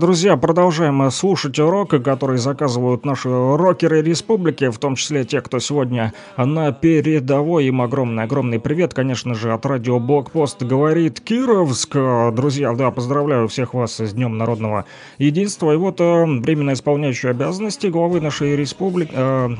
Друзья, продолжаем слушать рок, который заказывают наши рокеры республики, в том числе те, кто сегодня на передовой. Им огромный-огромный привет, конечно же, от радио Блокпост говорит Кировск. Друзья, да, поздравляю всех вас с Днем Народного Единства. И вот э, временно исполняющий обязанности главы нашей республики... э,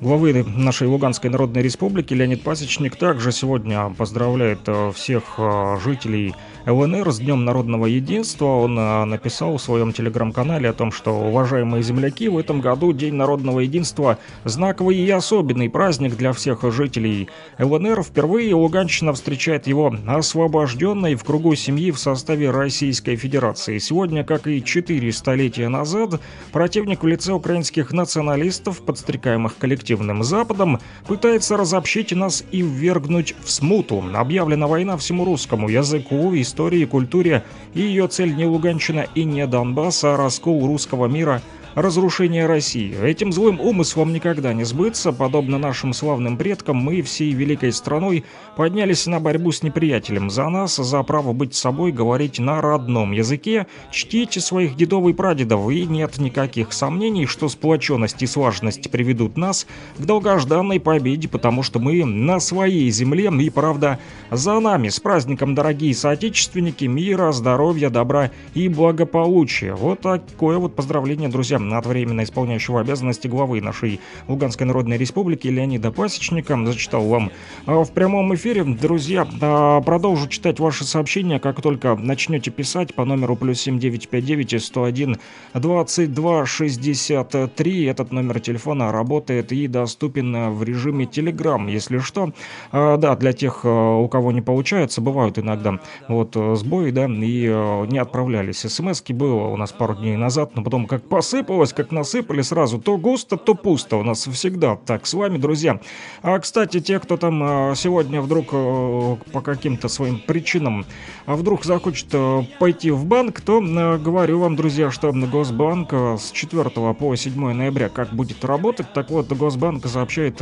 главы нашей Луганской Народной Республики Леонид Пасечник также сегодня поздравляет э, всех э, жителей ЛНР с Днем народного единства. Он а, написал в своем телеграм-канале о том, что, уважаемые земляки, в этом году День народного единства – знаковый и особенный праздник для всех жителей ЛНР. Впервые Луганщина встречает его освобожденной в кругу семьи в составе Российской Федерации. Сегодня, как и четыре столетия назад, противник в лице украинских националистов, подстрекаемых коллективным Западом, пытается разобщить нас и ввергнуть в смуту. Объявлена война всему русскому языку, истории, культуре, и ее цель не Луганщина и не Донбасс, а раскол русского мира – разрушение России. Этим злым умыслом никогда не сбыться, подобно нашим славным предкам, мы всей великой страной поднялись на борьбу с неприятелем за нас, за право быть собой, говорить на родном языке, чтите своих дедов и прадедов, и нет никаких сомнений, что сплоченность и слаженность приведут нас к долгожданной победе, потому что мы на своей земле, и правда за нами. С праздником, дорогие соотечественники, мира, здоровья, добра и благополучия. Вот такое вот поздравление, друзья от временно исполняющего обязанности главы нашей Луганской Народной Республики Леонида Пасечника. Зачитал вам а, в прямом эфире. Друзья, а, продолжу читать ваши сообщения, как только начнете писать по номеру плюс 7959 101 22 63. Этот номер телефона работает и доступен в режиме Telegram, если что. А, да, для тех, у кого не получается, бывают иногда вот сбои, да, и не отправлялись. СМСки было у нас пару дней назад, но потом как посыпал посыпалось, как насыпали сразу. То густо, то пусто у нас всегда. Так, с вами, друзья. А, кстати, те, кто там а, сегодня вдруг а, по каким-то своим причинам а вдруг захочет а, пойти в банк, то а, говорю вам, друзья, что Госбанк с 4 по 7 ноября как будет работать. Так вот, Госбанк сообщает...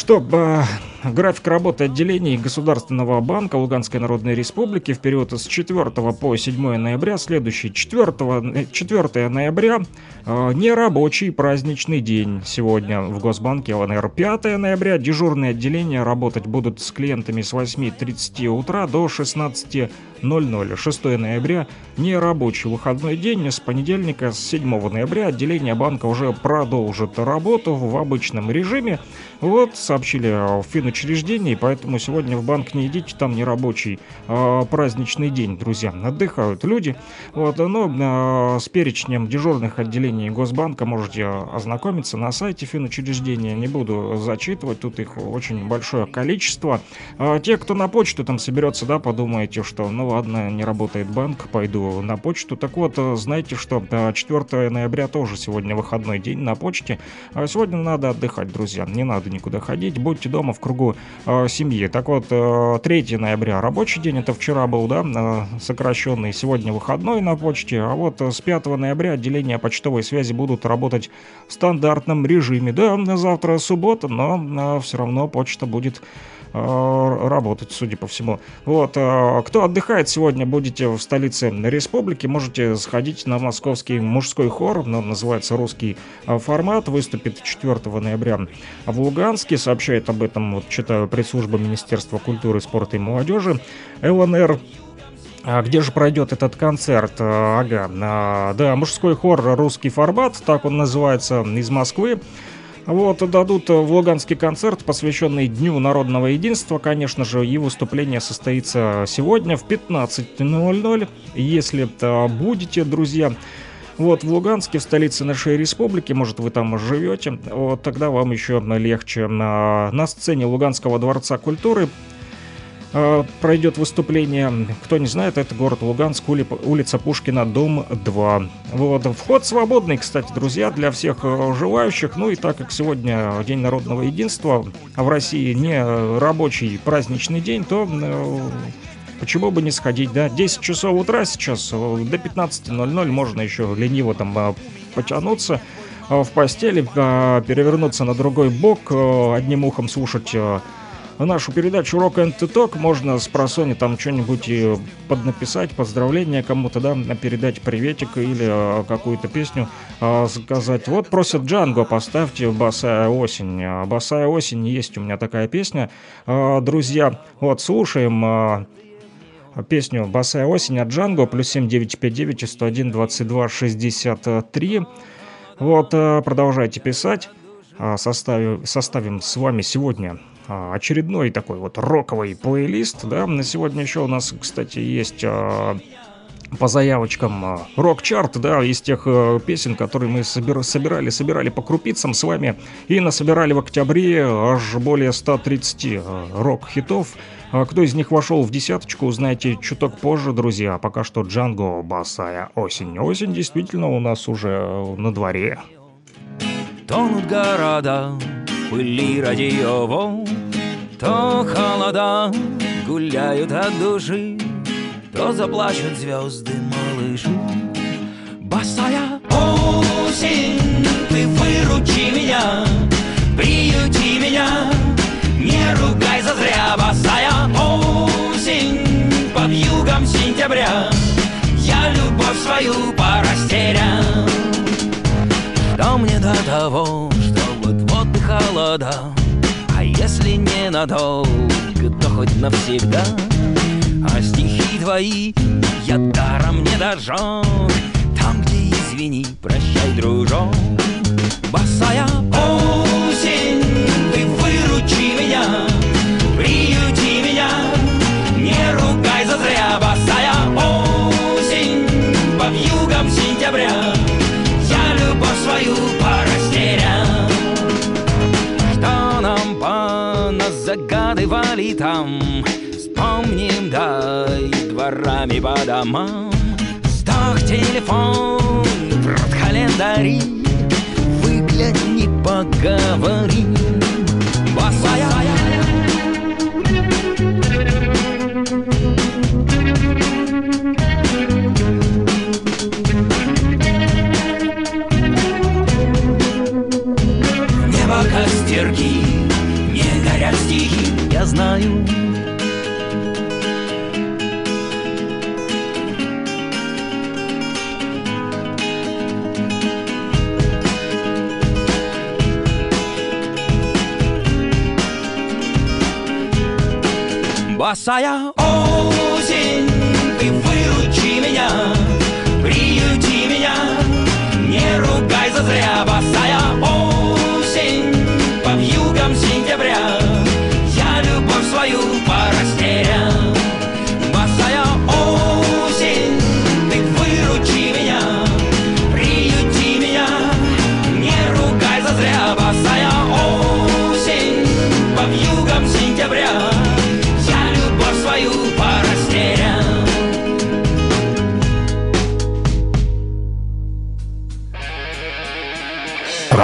А, что э, график работы отделений Государственного банка Луганской Народной Республики в период с 4 по 7 ноября, следующий 4, 4 ноября, э, нерабочий праздничный день сегодня в Госбанке ЛНР. 5 ноября дежурные отделения работать будут с клиентами с 8.30 утра до 16.00. 6 ноября нерабочий выходной день, с понедельника с 7 ноября отделение банка уже продолжит работу в обычном режиме. Вот, сообщили в финучреждении, поэтому сегодня в банк не идите, там не рабочий а, праздничный день, друзья. Отдыхают люди. Вот, но а, с перечнем дежурных отделений Госбанка можете ознакомиться на сайте финучреждения. Не буду зачитывать, тут их очень большое количество. А, те, кто на почту там соберется, да, подумаете, что ну ладно, не работает банк, пойду на почту. Так вот, знаете, что 4 ноября тоже сегодня выходной день на почте. А сегодня надо отдыхать, друзья, не надо никуда ходить, будьте дома в кругу э, семьи. Так вот, э, 3 ноября рабочий день, это вчера был, да, сокращенный, сегодня выходной на почте, а вот с 5 ноября отделения почтовой связи будут работать в стандартном режиме. Да, завтра суббота, но э, все равно почта будет Э, работать, судя по всему. Вот, э, кто отдыхает сегодня, будете в столице республики, можете сходить на московский мужской хор, он называется «Русский формат», выступит 4 ноября в Луганске, сообщает об этом, вот читаю, пресс-служба Министерства культуры, спорта и молодежи ЛНР. А где же пройдет этот концерт? Ага, да, мужской хор «Русский формат», так он называется, из Москвы. Вот, дадут в Луганске концерт, посвященный Дню народного единства, конечно же, и выступление состоится сегодня в 15.00. Если это будете, друзья, вот, в Луганске, в столице нашей республики, может, вы там живете, вот тогда вам еще легче. На, на сцене Луганского дворца культуры пройдет выступление. Кто не знает, это город Луганск, ули, улица Пушкина, дом 2. Вот, вход свободный, кстати, друзья, для всех э, желающих. Ну и так как сегодня День народного единства, а в России не рабочий праздничный день, то э, почему бы не сходить, да? 10 часов утра сейчас, э, до 15.00 можно еще лениво там э, потянуться э, в постели, э, перевернуться на другой бок, э, одним ухом слушать э, нашу передачу Rock and Talk. Можно с просони там что-нибудь поднаписать, поздравления кому-то, да, передать приветик или а, какую-то песню сказать. Вот просят Джанго, поставьте «Босая осень». А, «Босая осень» есть у меня такая песня. Друзья, вот слушаем... Песню «Босая осень» от Джанго, плюс 7959 101 22 63. Вот, продолжайте писать. Составим, составим с вами сегодня очередной такой вот роковый плейлист, да. На сегодня еще у нас, кстати, есть а, по заявочкам а, рок-чарт, да, из тех э, песен, которые мы собир, собирали, собирали по крупицам с вами и насобирали в октябре аж более 130 э, рок-хитов. А Кто из них вошел в десяточку, узнаете чуток позже, друзья. Пока что Джанго Басая осень. Осень действительно у нас уже э, на дворе. Тонут города, пыли радиоволн, То холода гуляют от души, То заплачут звезды малыши. Босая осень, ты выручи меня, приюти меня, не ругай зазря, босая осень, под югом сентября, я любовь свою порастерян. Что мне до того, холода. А если не надолго, то хоть навсегда. А стихи твои я даром не дожег Там, где извини, прощай, дружок. Босая осень, ты выручи меня поназагадывали там. Вспомним, дай дворами по домам. Сдох телефон, в календари. Выгляни, поговори. Босая. Небо я знаю. Босая осень, ты выручи меня, приюти меня, не ругай зазря, босая осень,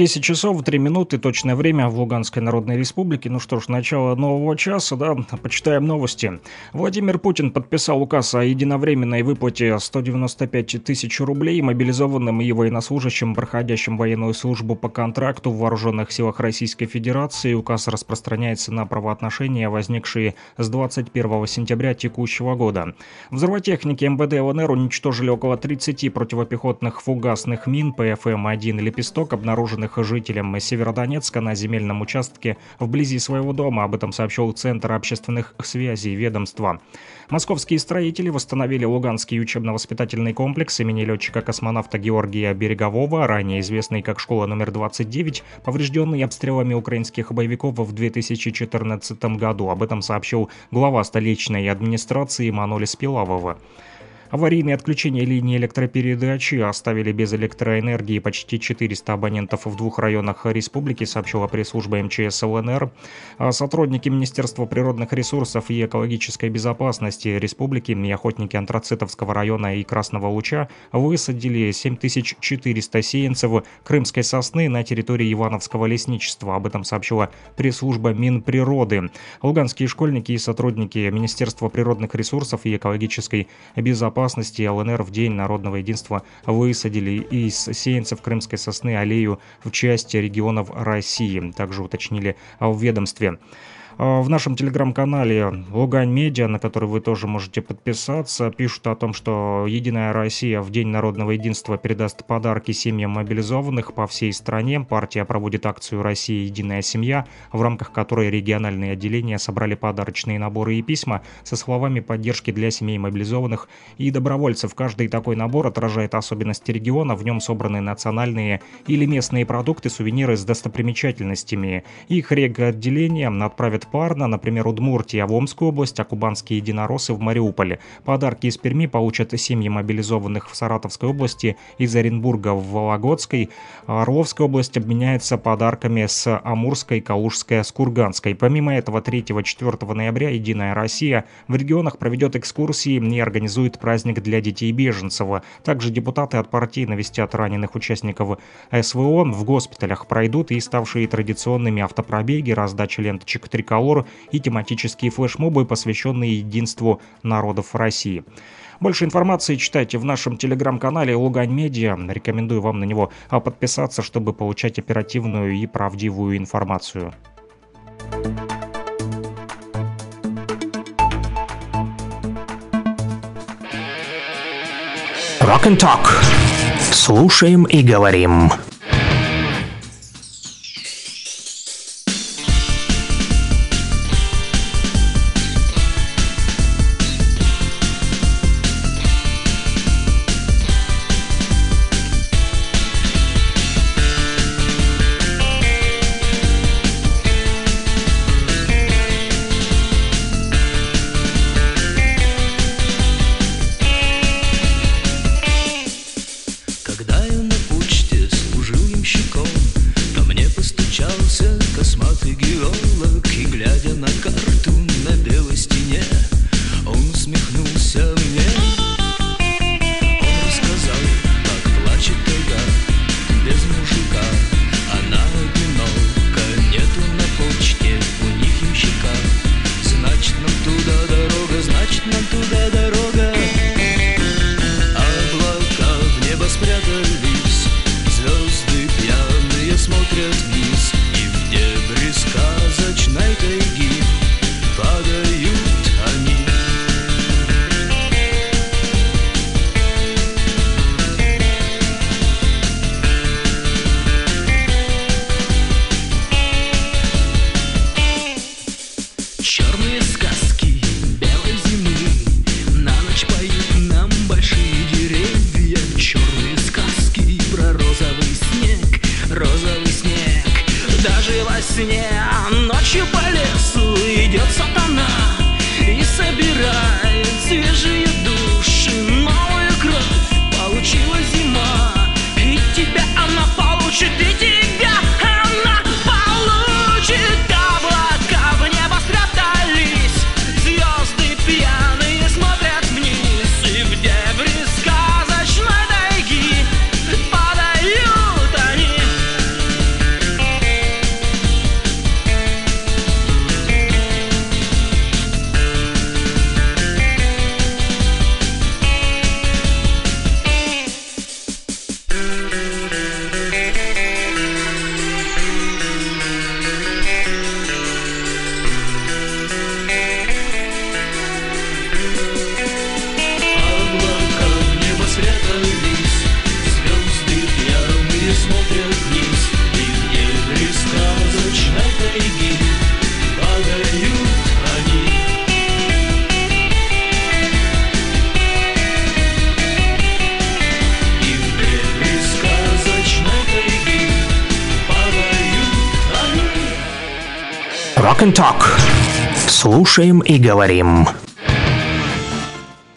10 часов 3 минуты, точное время в Луганской Народной Республике. Ну что ж, начало нового часа, да, почитаем новости. Владимир Путин подписал указ о единовременной выплате 195 тысяч рублей мобилизованным и военнослужащим, проходящим военную службу по контракту в Вооруженных силах Российской Федерации. Указ распространяется на правоотношения, возникшие с 21 сентября текущего года. Взрывотехники МВД ЛНР уничтожили около 30 противопехотных фугасных мин ПФМ-1 «Лепесток», обнаруженных жителям Северодонецка на земельном участке вблизи своего дома. Об этом сообщил Центр общественных связей ведомства. Московские строители восстановили Луганский учебно-воспитательный комплекс имени летчика-космонавта Георгия Берегового, ранее известный как школа номер 29, поврежденный обстрелами украинских боевиков в 2014 году. Об этом сообщил глава столичной администрации Манолис Пилавова. Аварийные отключения линии электропередачи оставили без электроэнергии почти 400 абонентов в двух районах республики, сообщила пресс-служба МЧС ЛНР. А Сотрудники Министерства природных ресурсов и экологической безопасности республики и охотники Антрацитовского района и Красного Луча высадили 7400 сеянцев крымской сосны на территории Ивановского лесничества. Об этом сообщила пресс-служба Минприроды. Луганские школьники и сотрудники Министерства природных ресурсов и экологической безопасности ЛНР в День народного единства высадили из сеянцев крымской сосны аллею в части регионов России. Также уточнили в ведомстве. А, в нашем телеграм-канале Лугань Медиа, на который вы тоже можете подписаться, пишут о том, что Единая Россия в День народного единства передаст подарки семьям мобилизованных по всей стране. Партия проводит акцию «Россия. Единая семья», в рамках которой региональные отделения собрали подарочные наборы и письма со словами поддержки для семей мобилизованных и добровольцев. Каждый такой набор отражает особенности региона, в нем собраны национальные или местные продукты, сувениры с достопримечательностями. Их реготделения отправят парно, например, Удмуртия в Омскую область, а кубанские единороссы в Мариуполе. Подарки из Перми получат семьи мобилизованных в Саратовской области, из Оренбурга в Вологодской. А Орловская область обменяется подарками с Амурской, Калужской, с Курганской. Помимо этого, 3-4 ноября «Единая Россия» в регионах проведет экскурсии и организует праздник для детей беженцев. Также депутаты от партии навестят раненых участников СВО, в госпиталях пройдут и ставшие традиционными автопробеги, раздача ленточек триколор и тематические флешмобы, посвященные единству народов России. Больше информации читайте в нашем телеграм-канале Лугань Медиа. Рекомендую вам на него подписаться, чтобы получать оперативную и правдивую информацию. Rock and Talk. Слушаем и говорим. And Talk. Слушаем и говорим.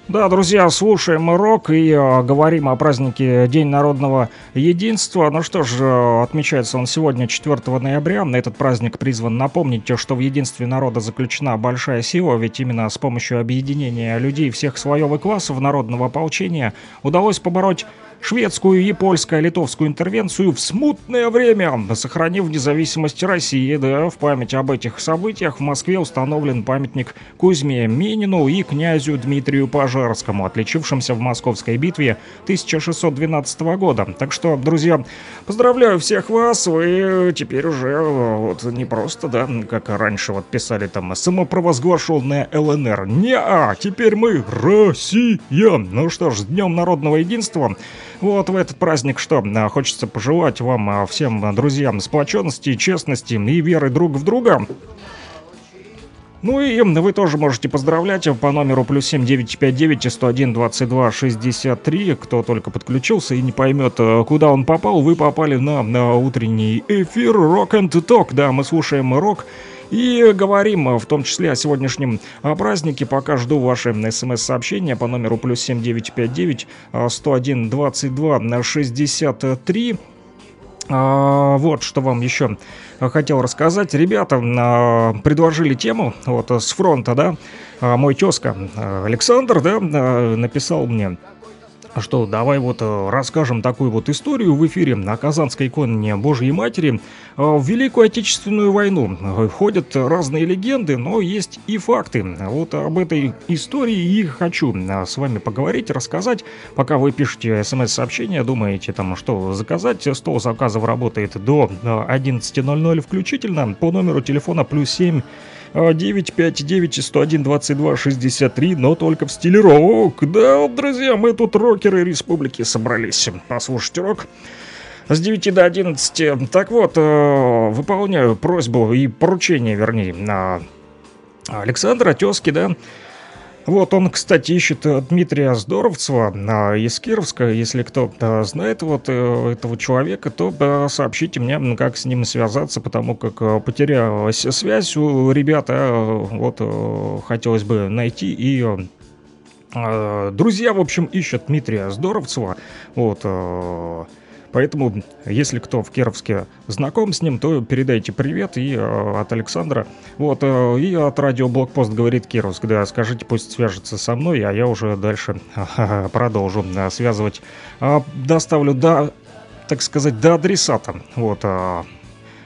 Да, друзья, слушаем рок и э, говорим о празднике День народного единства. Ну что ж, э, отмечается он сегодня, 4 ноября. Этот праздник призван напомнить, что в единстве народа заключена большая сила, ведь именно с помощью объединения людей всех слоев и классов народного ополчения удалось побороть шведскую и польско-литовскую интервенцию в смутное время, сохранив независимость России. Да, в память об этих событиях в Москве установлен памятник Кузьме Минину и князю Дмитрию Пожарскому, отличившимся в Московской битве 1612 года. Так что, друзья, поздравляю всех вас, вы теперь уже вот не просто, да, как раньше вот писали там самопровозглашенная ЛНР. Не, а теперь мы Россия. Ну что ж, с Днем Народного Единства. Вот в этот праздник что, а, хочется пожелать вам а, всем а, друзьям сплоченности, честности и веры друг в друга. Ну и вы тоже можете поздравлять по номеру плюс 7959 101 22 63. Кто только подключился и не поймет, куда он попал, вы попали на, на утренний эфир Rock and Talk. Да, мы слушаем рок и говорим в том числе о сегодняшнем празднике. Пока жду ваши смс-сообщения по номеру плюс 7959 101 22 63. А, вот что вам еще хотел рассказать. Ребята а, предложили тему вот с фронта, да. А, мой тезка Александр, да, написал мне что давай вот э, расскажем такую вот историю в эфире на Казанской иконе Божьей Матери. Э, в Великую Отечественную войну э, ходят разные легенды, но есть и факты. Вот об этой истории и хочу с вами поговорить, рассказать. Пока вы пишете смс-сообщение, думаете там, что заказать, стол заказов работает до 11.00 включительно по номеру телефона плюс 7 959 101 22 63, но только в стиле рок. Да, вот, друзья, мы тут рокеры республики собрались. Послушайте рок. С 9 до 11. Так вот, э, выполняю просьбу и поручение, вернее, на Александра Тезки, да, вот он, кстати, ищет э, Дмитрия Здоровцева а, из Кировска. Если кто знает вот э, этого человека, то сообщите мне, как с ним связаться, потому как э, потерялась связь у ребята. Вот хотелось бы найти и Друзья, в общем, ищут Дмитрия Здоровцева. Вот, Поэтому, если кто в Кировске знаком с ним, то передайте привет и э, от Александра. Вот, э, и от радио Блокпост говорит Кировск. Да, скажите, пусть свяжется со мной, а я уже дальше продолжу э, связывать. Э, доставлю до, так сказать, до адресата. Вот, э,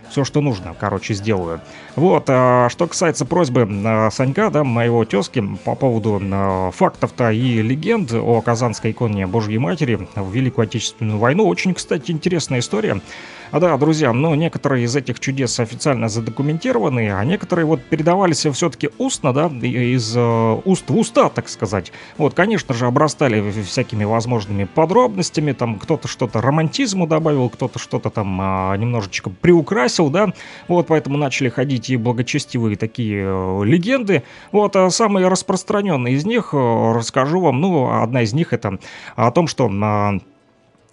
все, что нужно, короче, сделаю. Вот, а, что касается просьбы а, Санька, да, моего тезки, по поводу а, фактов-то и легенд о Казанской иконе Божьей Матери в Великую Отечественную войну, очень, кстати, интересная история. А да, друзья, но некоторые из этих чудес официально задокументированы, а некоторые вот передавались все-таки устно, да, из э, уст в уста, так сказать. Вот, конечно же, обрастали всякими возможными подробностями, там кто-то что-то романтизму добавил, кто-то что-то там а, немножечко приукрасил, да, вот, поэтому начали ходить и благочестивые такие э, легенды. Вот, а самые распространенные из них э, расскажу вам, ну, одна из них это о том, что а,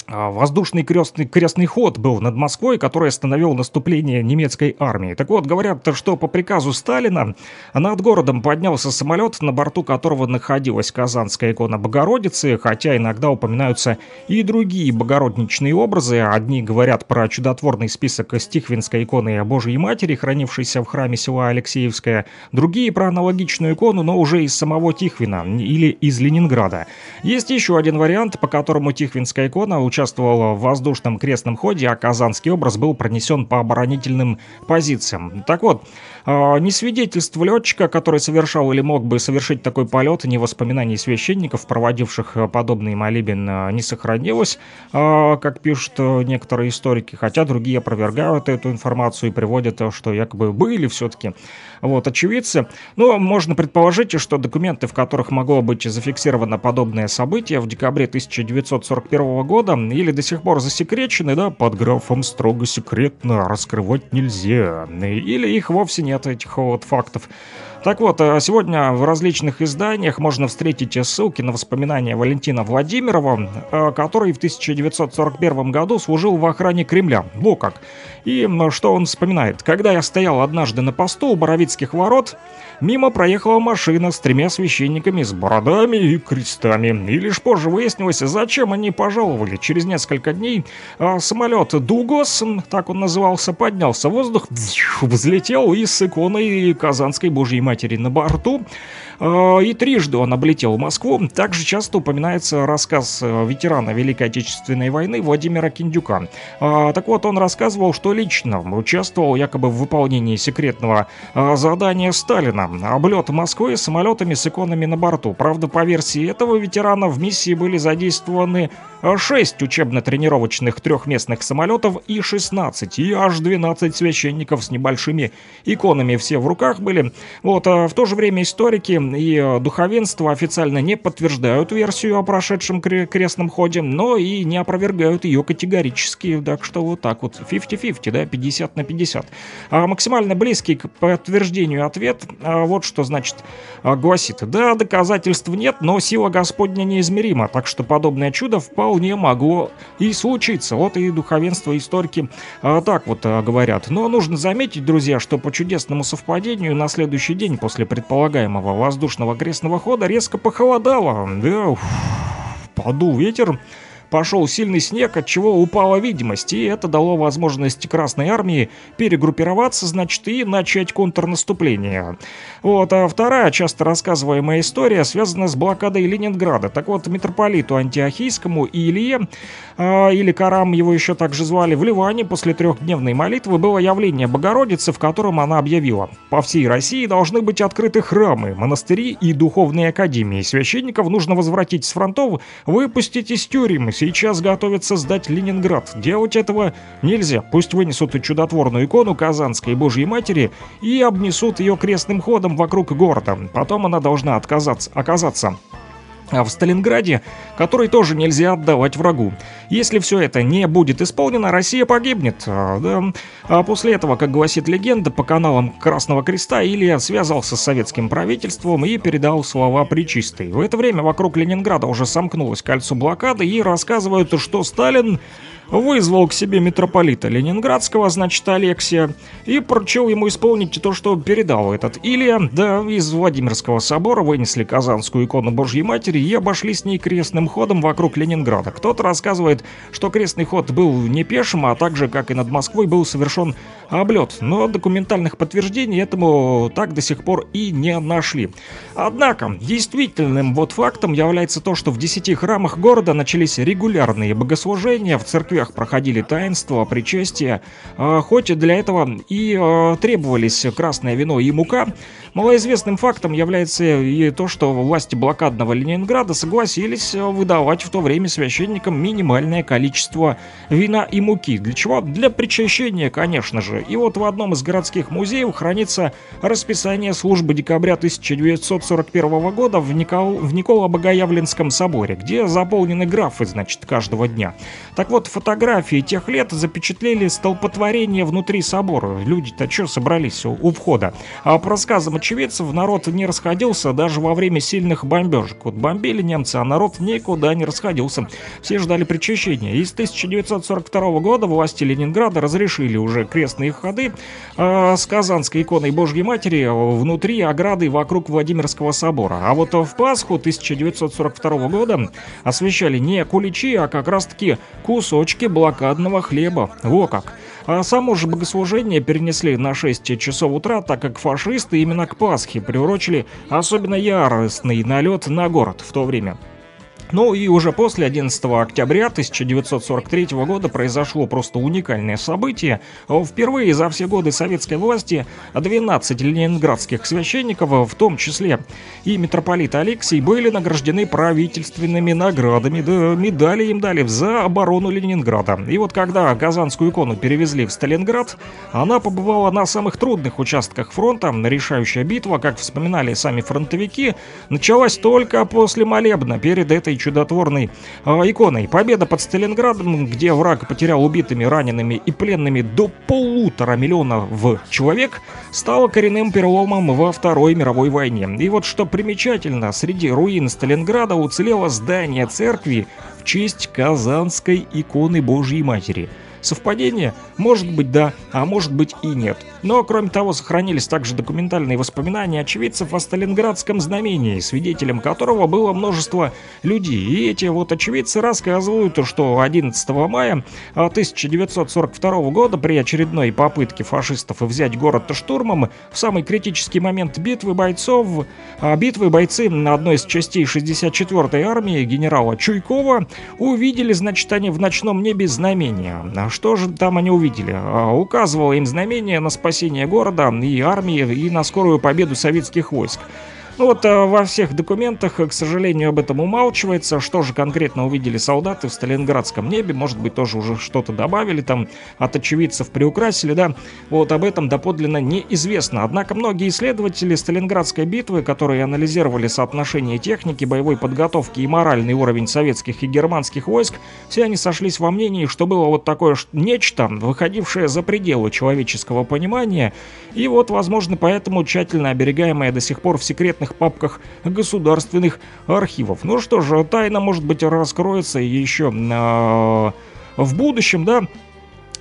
воздушный крестный, крестный ход был над Москвой, который остановил наступление немецкой армии. Так вот, говорят, что по приказу Сталина над городом поднялся самолет, на борту которого находилась Казанская икона Богородицы, хотя иногда упоминаются и другие богородничные образы. Одни говорят про чудотворный список стихвинской иконы Божьей Матери, хранившейся в храме села Алексеевская, другие про аналогичную икону, но уже из самого Тихвина или из Ленинграда. Есть еще один вариант, по которому Тихвинская икона участвовал в воздушном крестном ходе, а казанский образ был пронесен по оборонительным позициям. Так вот, ни свидетельств летчика, который совершал или мог бы совершить такой полет, ни воспоминаний священников, проводивших подобный молебен, а, не сохранилось, а, как пишут некоторые историки, хотя другие опровергают эту информацию и приводят, что якобы были все-таки вот, очевидцы. Но можно предположить, что документы, в которых могло быть зафиксировано подобное событие в декабре 1941 года, или до сих пор засекречены, да, под графом строго секретно раскрывать нельзя, или их вовсе нет, этих вот фактов. Так вот, э, сегодня в различных изданиях можно встретить ссылки на воспоминания Валентина Владимирова, э, который в 1941 году служил в охране Кремля. Во как! И что он вспоминает? «Когда я стоял однажды на посту у Боровицких ворот, мимо проехала машина с тремя священниками с бородами и крестами. И лишь позже выяснилось, зачем они пожаловали. Через несколько дней а, самолет «Дугос», так он назывался, поднялся в воздух, взлетел и с иконой Казанской Божьей Матери на борту. Э, И трижды он облетел Москву. Также часто упоминается рассказ э, ветерана Великой Отечественной войны Владимира Киндюка. А, Так вот, он рассказывал, что лично участвовал якобы в выполнении секретного задания Сталина. Облет Москвы самолетами с иконами на борту. Правда, по версии этого ветерана в миссии были задействованы 6 учебно-тренировочных трехместных самолетов и 16, и аж 12 священников с небольшими иконами все в руках были. Вот, а в то же время историки и э, духовенство официально не подтверждают версию о прошедшем кре- крестном ходе, но и не опровергают ее категорически, так что вот так вот 50-50, да, 50 на 50. А максимально близкий к подтверждению ответ, а, вот что значит а, гласит, да, доказательств нет, но сила Господня неизмерима, так что подобное чудо вполне могло и случиться. Вот и духовенство, историки а, так вот а, говорят. Но нужно заметить, друзья, что по чудесному совпадению на следующий день после предполагаемого воздушного крестного хода резко похолодало. Да, уф, подул ветер, пошел сильный снег, от чего упала видимость, и это дало возможность Красной Армии перегруппироваться, значит, и начать контрнаступление. Вот, а вторая, часто рассказываемая история, связана с блокадой Ленинграда. Так вот, митрополиту Антиохийскому и Илье, а, или Карам его еще также звали, в Ливане после трехдневной молитвы было явление Богородицы, в котором она объявила «По всей России должны быть открыты храмы, монастыри и духовные академии. Священников нужно возвратить с фронтов, выпустить из тюрем. Сейчас готовятся сдать Ленинград. Делать этого нельзя. Пусть вынесут чудотворную икону Казанской Божьей Матери и обнесут ее крестным ходом вокруг города. Потом она должна отказаться, оказаться в Сталинграде, который тоже нельзя отдавать врагу. Если все это не будет исполнено, Россия погибнет. А, да. а после этого, как гласит легенда, по каналам Красного Креста Илья связался с советским правительством и передал слова Пречистой. В это время вокруг Ленинграда уже сомкнулось кольцо блокады и рассказывают, что Сталин вызвал к себе митрополита Ленинградского, значит, Алексия, и поручил ему исполнить то, что передал этот Илья. Да, из Владимирского собора вынесли Казанскую икону Божьей Матери и обошли с ней крестным ходом вокруг Ленинграда. Кто-то рассказывает, что крестный ход был не пешим, а также, как и над Москвой, был совершен облет. Но документальных подтверждений этому так до сих пор и не нашли. Однако, действительным вот фактом является то, что в десяти храмах города начались регулярные богослужения, в церквях проходили таинства, причастия, а, хоть для этого и а, требовались красное вино и мука. Малоизвестным фактом является и то, что власти блокадного Ленинграда согласились а, выдавать в то время священникам минимальное количество вина и муки. Для чего? Для причащения, конечно же. И вот в одном из городских музеев хранится расписание службы декабря 1941 года в, Никол... в Николо-Богоявленском соборе, где заполнены графы, значит, каждого дня. Так вот, фотографии тех лет запечатлели столпотворение внутри собора. Люди-то что собрались у, у входа? А по рассказам очевидцев, народ не расходился даже во время сильных бомбежек. Вот бомбили немцы, а народ никуда не расходился. Все ждали причащения. И с 1942 года власти Ленинграда разрешили уже крестные ходы э, с Казанской иконой Божьей Матери внутри ограды вокруг Владимирского собора. А вот в Пасху 1942 года освещали не куличи, а как раз-таки кусочки блокадного хлеба. Во как! А само же богослужение перенесли на 6 часов утра, так как фашисты именно к Пасхе приурочили особенно яростный налет на город в то время. Ну и уже после 11 октября 1943 года произошло просто уникальное событие. Впервые за все годы советской власти 12 ленинградских священников, в том числе и митрополит Алексей, были награждены правительственными наградами, да медали им дали за оборону Ленинграда. И вот когда Казанскую икону перевезли в Сталинград, она побывала на самых трудных участках фронта. Решающая битва, как вспоминали сами фронтовики, началась только после молебна перед этой чудотворной э, иконой. Победа под Сталинградом, где враг потерял убитыми, ранеными и пленными до полутора миллионов человек, стала коренным переломом во Второй мировой войне. И вот что примечательно, среди руин Сталинграда уцелело здание церкви в честь Казанской иконы Божьей Матери. Совпадение? Может быть, да, а может быть и нет. Но, кроме того, сохранились также документальные воспоминания очевидцев о Сталинградском знамении, свидетелем которого было множество людей. И эти вот очевидцы рассказывают, что 11 мая 1942 года при очередной попытке фашистов взять город штурмом в самый критический момент битвы бойцов, а, битвы бойцы на одной из частей 64-й армии генерала Чуйкова увидели, значит, они в ночном небе знамения. Что же там они увидели? А, Указывало им знамение на спасение города и армии и на скорую победу советских войск. Ну вот э, во всех документах, э, к сожалению, об этом умалчивается. Что же конкретно увидели солдаты в Сталинградском небе? Может быть, тоже уже что-то добавили там, от очевидцев приукрасили, да? Вот об этом доподлинно неизвестно. Однако многие исследователи Сталинградской битвы, которые анализировали соотношение техники, боевой подготовки и моральный уровень советских и германских войск, все они сошлись во мнении, что было вот такое нечто, выходившее за пределы человеческого понимания, и вот, возможно, поэтому тщательно оберегаемое до сих пор в секретных папках государственных архивов. Ну что же, тайна, может быть, раскроется еще э, в будущем, да?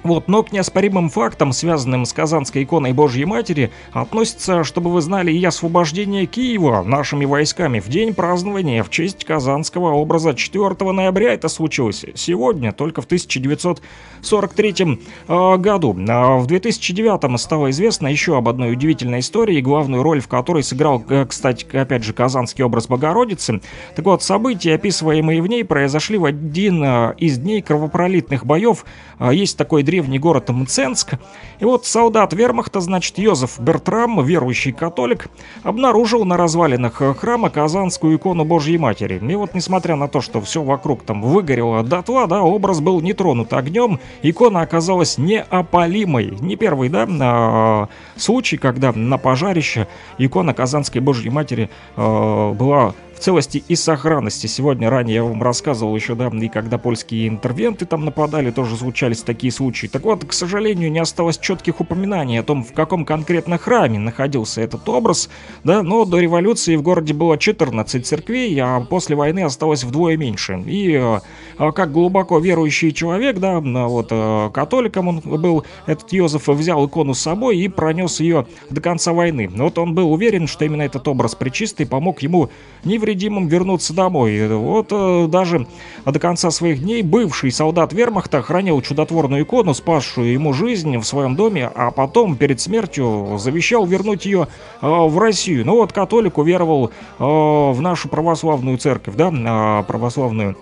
Вот, но к неоспоримым фактам, связанным с Казанской иконой Божьей Матери, относится, чтобы вы знали, и освобождение Киева нашими войсками в день празднования в честь Казанского образа 4 ноября это случилось. Сегодня, только в 1943 э, году. А в 2009 стало известно еще об одной удивительной истории, главную роль в которой сыграл, э, кстати, опять же, Казанский образ Богородицы. Так вот, события, описываемые в ней, произошли в один э, из дней кровопролитных боев. Э, Есть такой древний город Мценск. И вот солдат вермахта, значит, Йозеф Бертрам, верующий католик, обнаружил на развалинах храма Казанскую икону Божьей Матери. И вот, несмотря на то, что все вокруг там выгорело дотла, да, образ был не тронут огнем, икона оказалась неопалимой. Не первый, да, а, случай, когда на пожарище икона Казанской Божьей Матери э, была целости и сохранности. Сегодня ранее я вам рассказывал еще, да, и когда польские интервенты там нападали, тоже случались такие случаи. Так вот, к сожалению, не осталось четких упоминаний о том, в каком конкретно храме находился этот образ, да, но до революции в городе было 14 церквей, а после войны осталось вдвое меньше. И э, как глубоко верующий человек, да, вот э, католиком он был, этот Йозеф взял икону с собой и пронес ее до конца войны. Вот он был уверен, что именно этот образ причистый помог ему невредимым вернуться домой. Вот э, даже до конца своих дней бывший солдат вермахта хранил чудотворную икону, спасшую ему жизнь в своем доме, а потом перед смертью завещал вернуть ее э, в Россию. Ну вот католик уверовал э, в нашу православную церковь, да, православную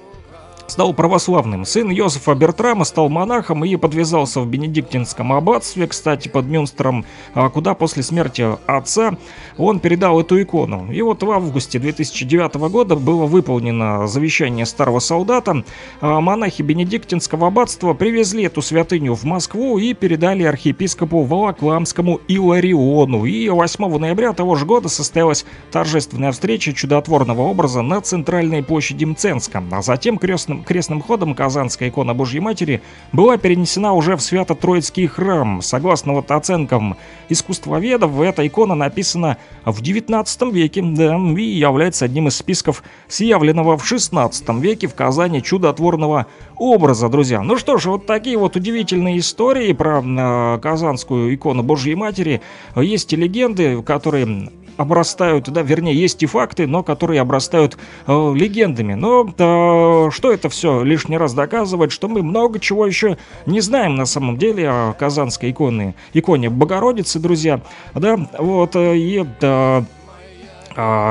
стал православным. Сын Йозефа Бертрама стал монахом и подвязался в Бенедиктинском аббатстве, кстати, под Мюнстером, а куда после смерти отца он передал эту икону. И вот в августе 2009 года было выполнено завещание старого солдата. А Монахи Бенедиктинского аббатства привезли эту святыню в Москву и передали архиепископу Волокламскому Илариону. И 8 ноября того же года состоялась торжественная встреча чудотворного образа на центральной площади Мценска. А затем крестным, крестным ходом Казанская икона Божьей Матери была перенесена уже в Свято-Троицкий храм. Согласно вот оценкам искусствоведов, эта икона написана в 19 веке, да, и является одним из списков съявленного в 16 веке в Казани чудотворного образа, друзья. Ну что ж, вот такие вот удивительные истории про э, Казанскую икону Божьей Матери. Есть и легенды, которые обрастают, да, вернее, есть и факты, но которые обрастают э, легендами. Но э, что это все лишний раз доказывает, что мы много чего еще не знаем на самом деле о казанской иконе, иконе Богородицы, друзья. Да, вот, э, и э,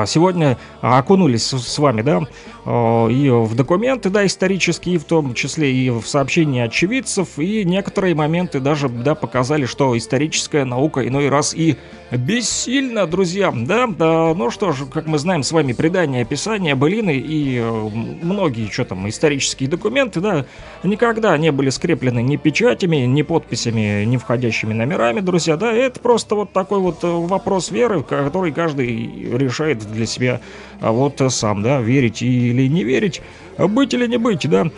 сегодня окунулись с вами, да, и в документы, да, исторические, в том числе и в сообщения очевидцев, и некоторые моменты даже, да, показали, что историческая наука иной раз и бессильна, друзья, да, да, ну что ж, как мы знаем с вами, предания, описания, былины и э, многие, что там, исторические документы, да, никогда не были скреплены ни печатями, ни подписями, ни входящими номерами, друзья, да, это просто вот такой вот э, вопрос веры, который каждый решает для себя а вот э, сам, да, верить или не верить, быть или не быть, да.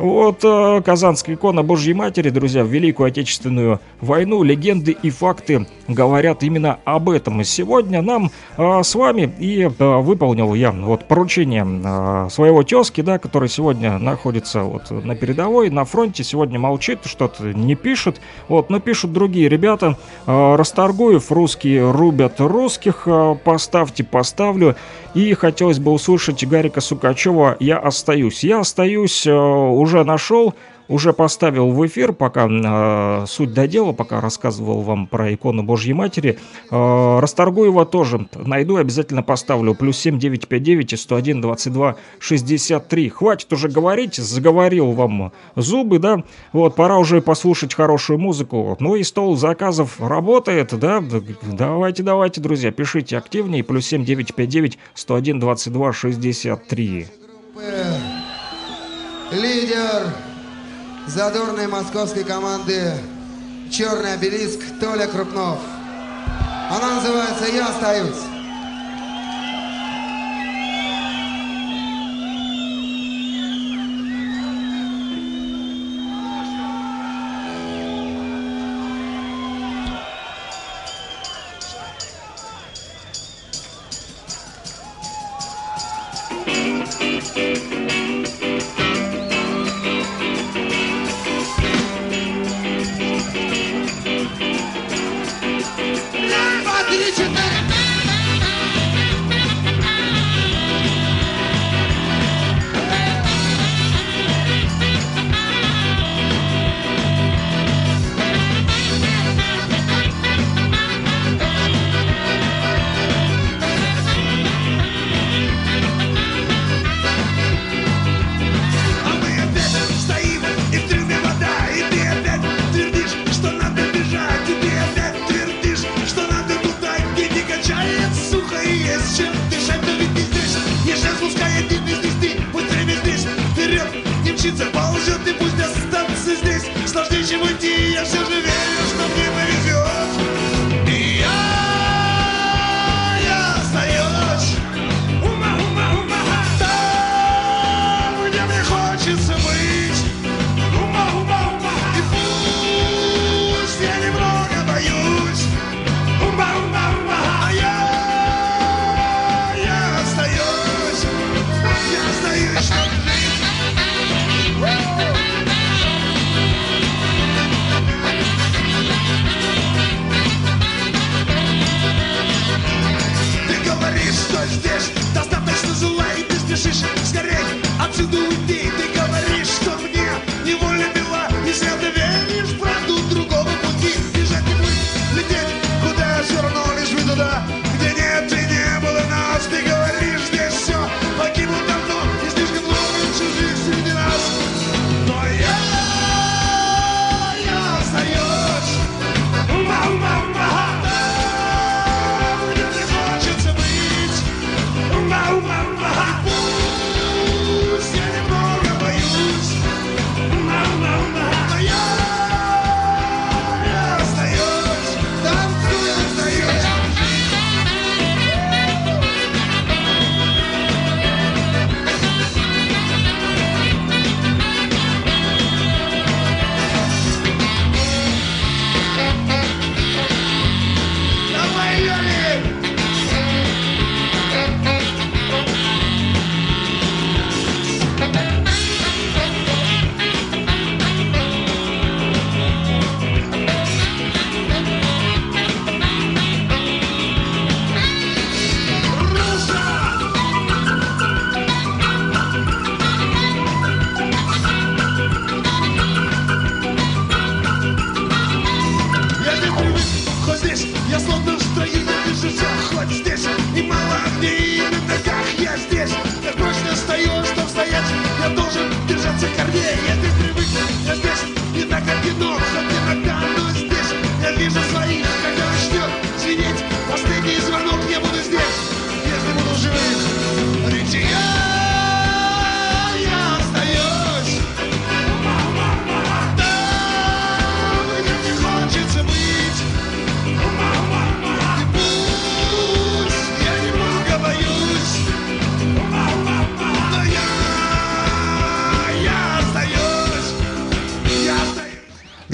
Вот э, Казанская икона Божьей Матери, друзья, в Великую Отечественную войну легенды и факты говорят именно об этом. И сегодня нам э, с вами и э, выполнил я вот поручение э, своего тезки, да, который сегодня находится вот на передовой, на фронте, сегодня молчит, что-то не пишет, вот, но пишут другие ребята. Э, Расторгуев, русские рубят русских, э, поставьте, поставлю. И хотелось бы услышать Гарика Сукачева «Я остаюсь». «Я остаюсь» э, уже нашел, уже поставил в эфир, пока э, суть до дела, пока рассказывал вам про икону Божьей Матери. Э, Расторгуева тоже найду обязательно поставлю. Плюс 7959 и 101 22 63. Хватит уже говорить, заговорил вам зубы, да? Вот, пора уже послушать хорошую музыку. Ну и стол заказов работает, да? Давайте, давайте, друзья, пишите активнее. Плюс 7959 101 22 63. Лидер задорной московской команды «Черный обелиск» Толя Крупнов. Она называется «Я остаюсь».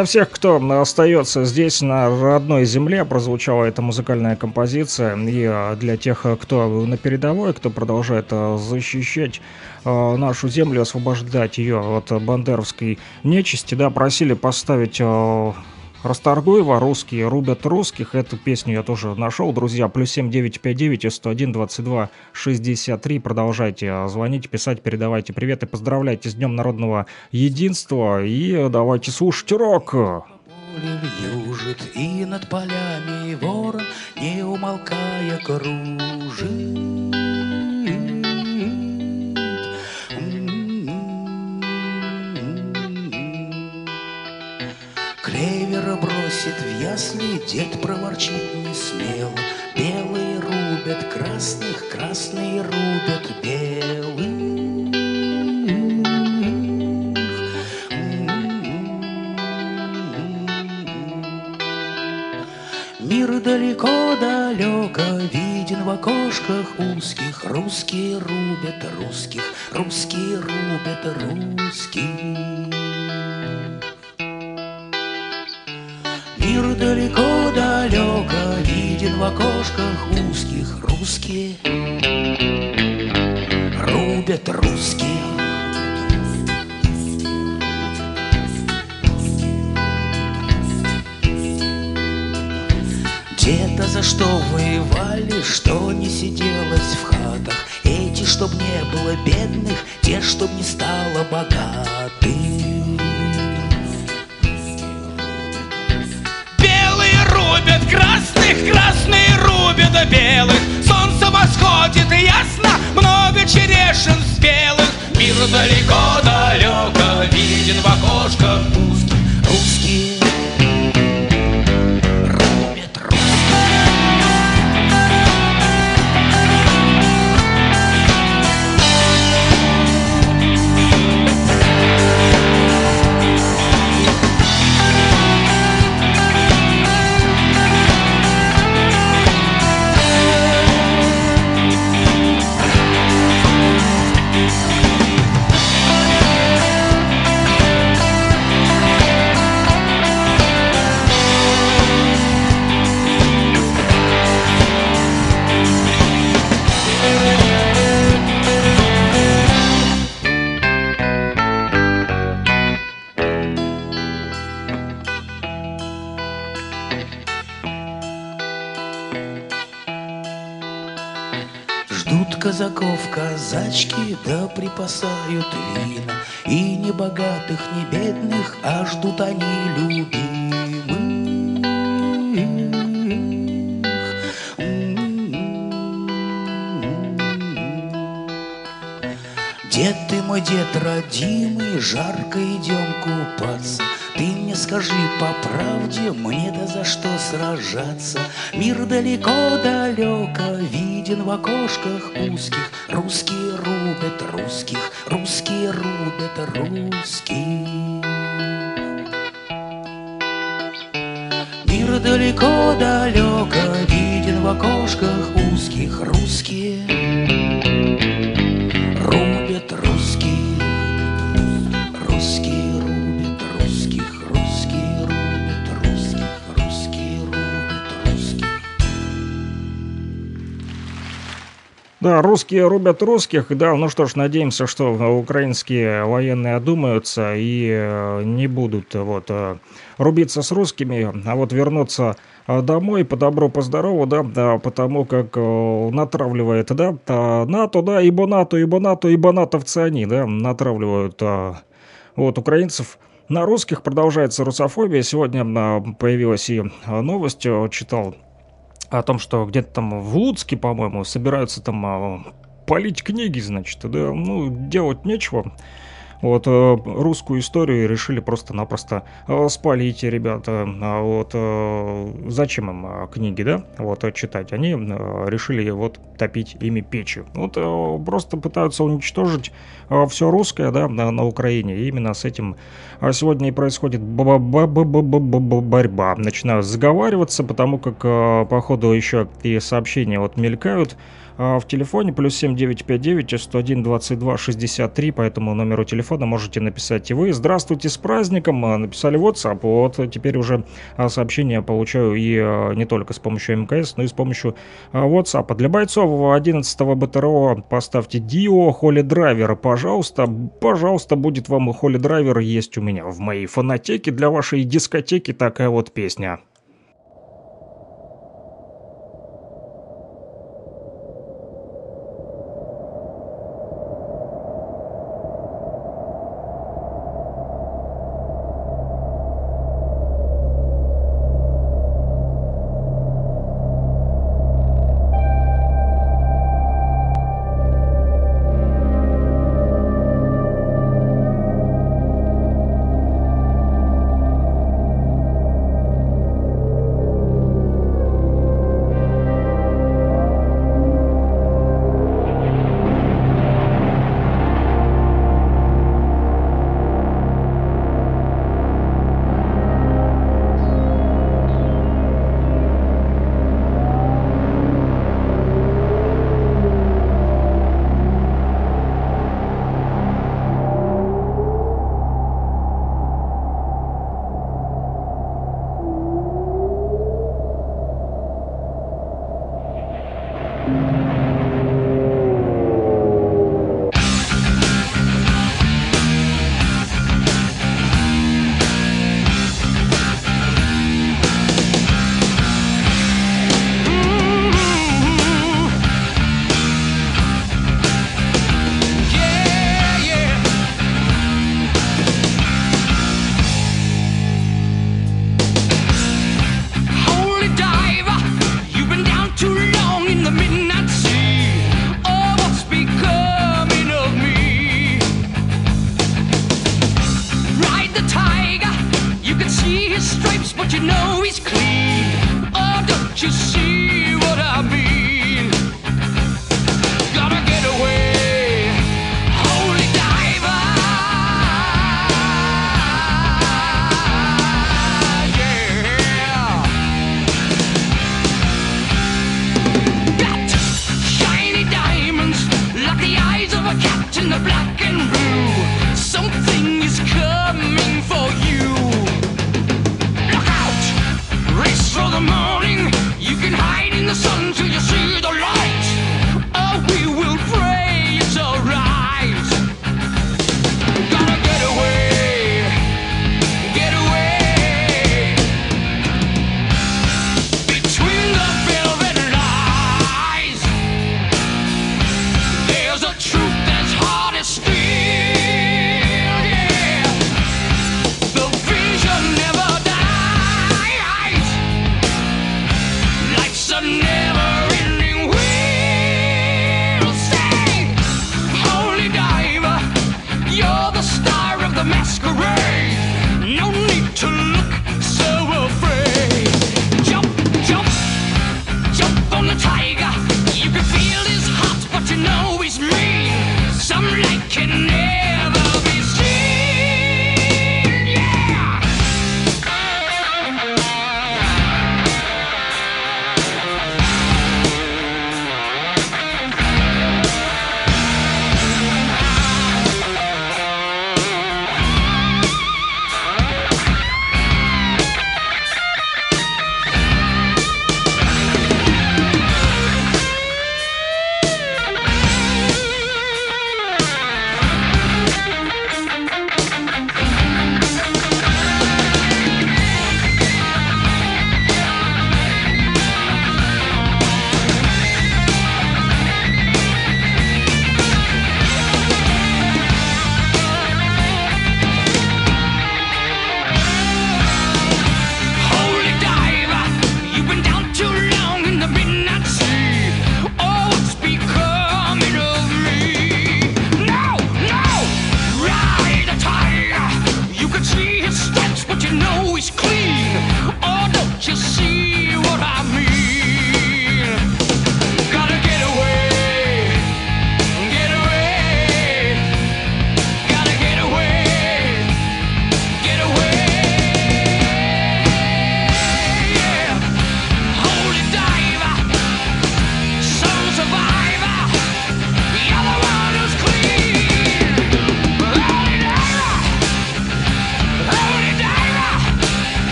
Для всех, кто остается здесь, на родной земле, прозвучала эта музыкальная композиция. И а, для тех, кто на передовой, кто продолжает а, защищать а, нашу землю, освобождать ее от бандеровской нечисти, да, просили поставить Расторгуева, русские рубят русских. Эту песню я тоже нашел, друзья. Плюс 7959 и 101 22 63. Продолжайте звонить, писать, передавайте привет и поздравляйте с Днем Народного Единства. И давайте слушать рок. Южит и над полями ворон, не умолкая, кружит. Бросит в ясли, дед проворчит не смело. Белые рубят красных, красные рубят белых. Мир далеко-далеко виден в окошках узких. Русские рубят русских, русские рубят русских. Мир далеко-далеко виден в окошках узких. Русские рубят русские. Где-то за что воевали, что не сиделось в хатах Эти, чтоб не было бедных, те, чтоб не стало богатых Рубят красных, красные рубят белых. Солнце восходит ясно, много черешин спелых. Мир далеко-далеко виден в окошках узких. Русские да припасают вина. И не богатых, не бедных, а ждут они любимых. Дед ты мой дед родимый, жарко идем купаться. Ты мне скажи по правде, мне-то за что сражаться? Мир далеко-далеко виден в окошках узких. Русские рубят русских, русские рубят русских. Мир далеко-далеко виден в окошках узких. Русские Да, русские рубят русских. Да, ну что ж, надеемся, что украинские военные одумаются и э, не будут э, вот э, рубиться с русскими, а вот вернуться домой по добру, по здорову, да, да, потому как натравливает, да, НАТО, да, ибо НАТО, ибо НАТО, ибо натовцы они, да, натравливают вот украинцев на русских. Продолжается русофобия. Сегодня появилась и новость, читал о том, что где-то там в Луцке, по-моему, собираются там а, полить книги, значит, да, ну, делать нечего. Вот э, русскую историю решили просто-напросто э, спалить, ребята. А вот э, зачем им книги, да, вот читать? Они решили вот топить ими печи. Вот просто пытаются уничтожить все русское, да, на, на Украине. И именно с этим сегодня и происходит ба- ба- ба- ба- ба- ба- ба- борьба. Начинаю заговариваться, потому как э, по ходу еще и сообщения вот мелькают в телефоне плюс 7959 101 22 63 по этому номеру телефона можете написать и вы. Здравствуйте, с праздником! А, Написали WhatsApp. Вот теперь уже а, сообщения получаю и а, не только с помощью МКС, но и с помощью а, WhatsApp. Для бойцов 11 БТРО поставьте Дио Холли Драйвер, пожалуйста. Пожалуйста, будет вам Холли Драйвер есть у меня в моей фонотеке для вашей дискотеки такая вот песня.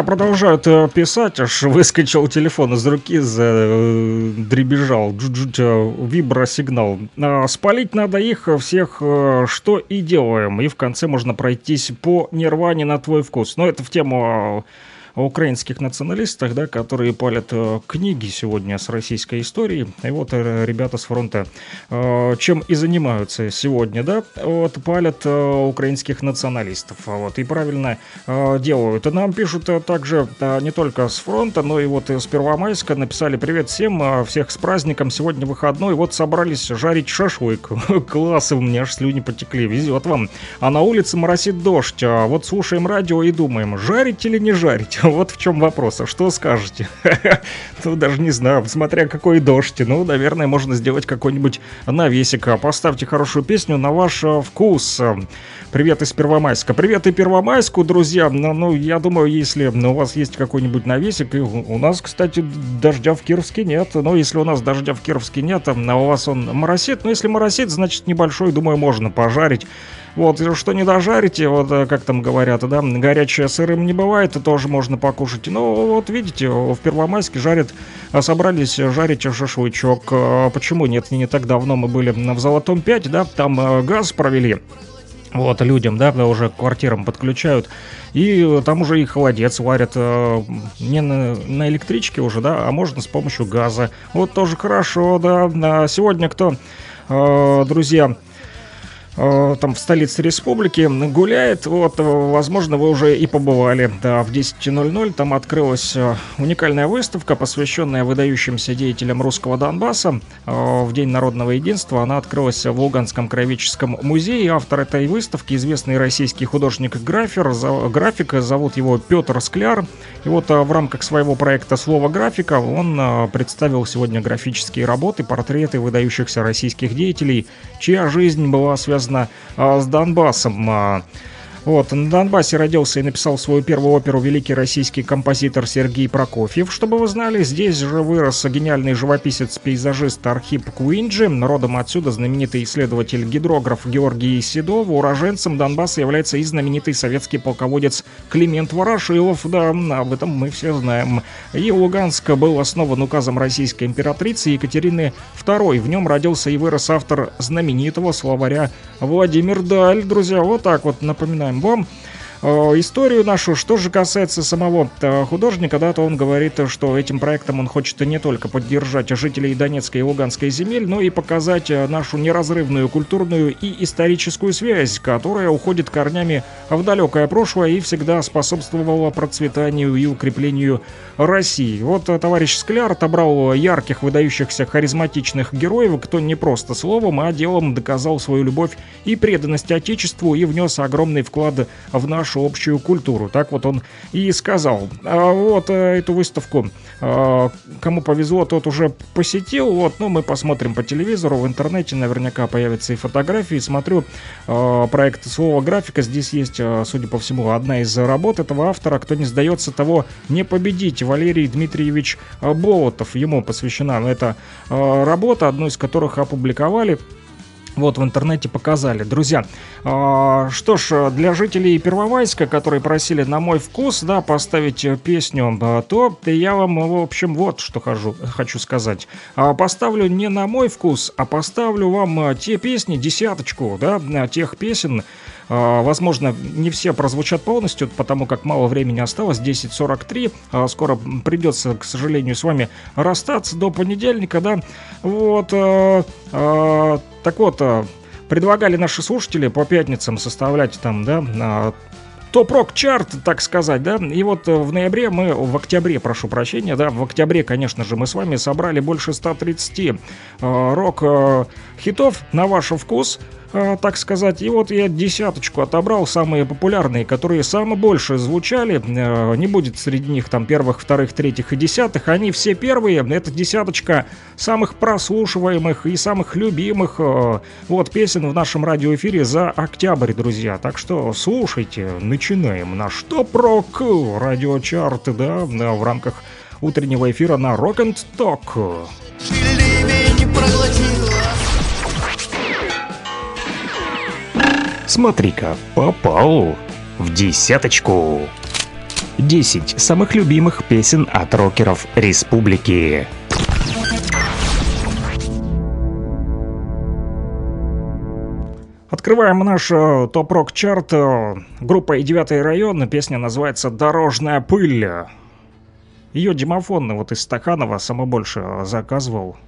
Да, продолжают э, писать, аж выскочил телефон из руки, дребежал, вибросигнал. А, спалить надо их всех, э, что и делаем. И в конце можно пройтись по нирване на твой вкус. Но это в тему украинских националистах, да, которые палят э, книги сегодня с российской историей. И вот э, ребята с фронта э, чем и занимаются сегодня, да, вот палят украинских националистов. Вот, и правильно делают. И нам пишут также не только с фронта, но и вот с Первомайска написали привет всем, всех с праздником, сегодня выходной, вот собрались жарить шашлык. Класс, у меня аж слюни потекли, везет вам. А на улице моросит дождь, а вот слушаем радио и думаем, жарить или не жарить? Вот в чем вопрос. А что скажете? Ну, даже не знаю, смотря какой дождь. Ну, наверное, можно сделать какой-нибудь навесик. А Поставьте хорошую песню на ваш э, вкус. Привет из Первомайска. Привет и Первомайску, друзья. Ну, ну я думаю, если у вас есть какой-нибудь навесик, и у нас, кстати, дождя в Кировске нет. Но если у нас дождя в Кировске нет, а у вас он моросит, ну, если моросит, значит, небольшой, думаю, можно пожарить. Вот, что не дожарите, вот э, как там говорят, да, горячее сырым не бывает, тоже можно покушать. Ну, вот видите, в Первомайске жарят, а собрались жарить шашлычок. А почему нет? Не так давно мы были в Золотом 5, да, там э, газ провели. Вот, людям, да, уже к квартирам подключают. И там уже и холодец варят э, не на, на электричке уже, да, а можно с помощью газа. Вот тоже хорошо, да. А сегодня кто, э, друзья, там в столице республики гуляет. Вот, э, возможно, вы уже и побывали. Да, в 10.00 там открылась э, уникальная выставка, посвященная выдающимся деятелям русского Донбасса. В День народного единства она открылась в Луганском краеведческом музее. Автор этой выставки известный российский художник-графер, график, зовут его Петр Скляр. И вот в рамках своего проекта «Слово графика» он представил сегодня графические работы, портреты выдающихся российских деятелей, чья жизнь была связана а, с Донбассом. Вот, на Донбассе родился и написал свою первую оперу великий российский композитор Сергей Прокофьев. Чтобы вы знали, здесь же вырос гениальный живописец-пейзажист Архип Куинджи. Родом отсюда знаменитый исследователь-гидрограф Георгий Седов. Уроженцем Донбасса является и знаменитый советский полководец Климент Ворошилов. Да, об этом мы все знаем. И Луганск был основан указом российской императрицы Екатерины II. В нем родился и вырос автор знаменитого словаря Владимир Даль. Друзья, вот так вот напоминаю вам Э, историю нашу. Что же касается самого э, художника, да, то он говорит, что этим проектом он хочет не только поддержать жителей Донецкой и Луганской земель, но и показать э, нашу неразрывную культурную и историческую связь, которая уходит корнями в далекое прошлое и всегда способствовала процветанию и укреплению России. Вот товарищ Скляр отобрал ярких, выдающихся, харизматичных героев, кто не просто словом, а делом доказал свою любовь и преданность Отечеству и внес огромный вклад в наш нашу общую культуру. Так вот он и сказал. А вот э, эту выставку, э, кому повезло, тот уже посетил. Вот, ну, мы посмотрим по телевизору, в интернете наверняка появятся и фотографии. Смотрю э, проект «Слово графика». Здесь есть, судя по всему, одна из работ этого автора. Кто не сдается, того не победить. Валерий Дмитриевич Болотов. Ему посвящена эта работа, одну из которых опубликовали вот в интернете показали. Друзья, э, что ж, для жителей Первомайска, которые просили на мой вкус, да, поставить песню, э, то я вам, в общем, вот что хожу, хочу сказать. Э, поставлю не на мой вкус, а поставлю вам те песни, десяточку, да, тех песен, а, возможно, не все прозвучат полностью, потому как мало времени осталось, 10.43. А, скоро придется, к сожалению, с вами расстаться до понедельника, да. Вот. А, так вот, предлагали наши слушатели по пятницам составлять там, да, топ-рок чарт, так сказать, да, и вот в ноябре мы, в октябре, прошу прощения, да, в октябре, конечно же, мы с вами собрали больше 130 э, рок-хитов на ваш вкус, э, так сказать. И вот я десяточку отобрал, самые популярные, которые самые больше звучали. Э, не будет среди них там первых, вторых, третьих и десятых. Они все первые. Это десяточка самых прослушиваемых и самых любимых э, вот песен в нашем радиоэфире за октябрь, друзья. Так что слушайте, начинаем наш топ-рок радиочарт, да, в рамках утреннего эфира на Rock and Talk. Смотри-ка, попал в десяточку. 10 самых любимых песен от рокеров республики. Открываем наш э, топ-рок-чарт э, Группа И «Девятый район». Песня называется «Дорожная пыль». Ее демофон вот из Стаханова сама больше э, заказывал.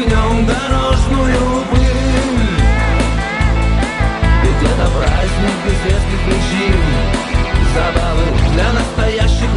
Тряхнем дорожную пыль. Ведь это праздник без резких причин. Забавы для настоящих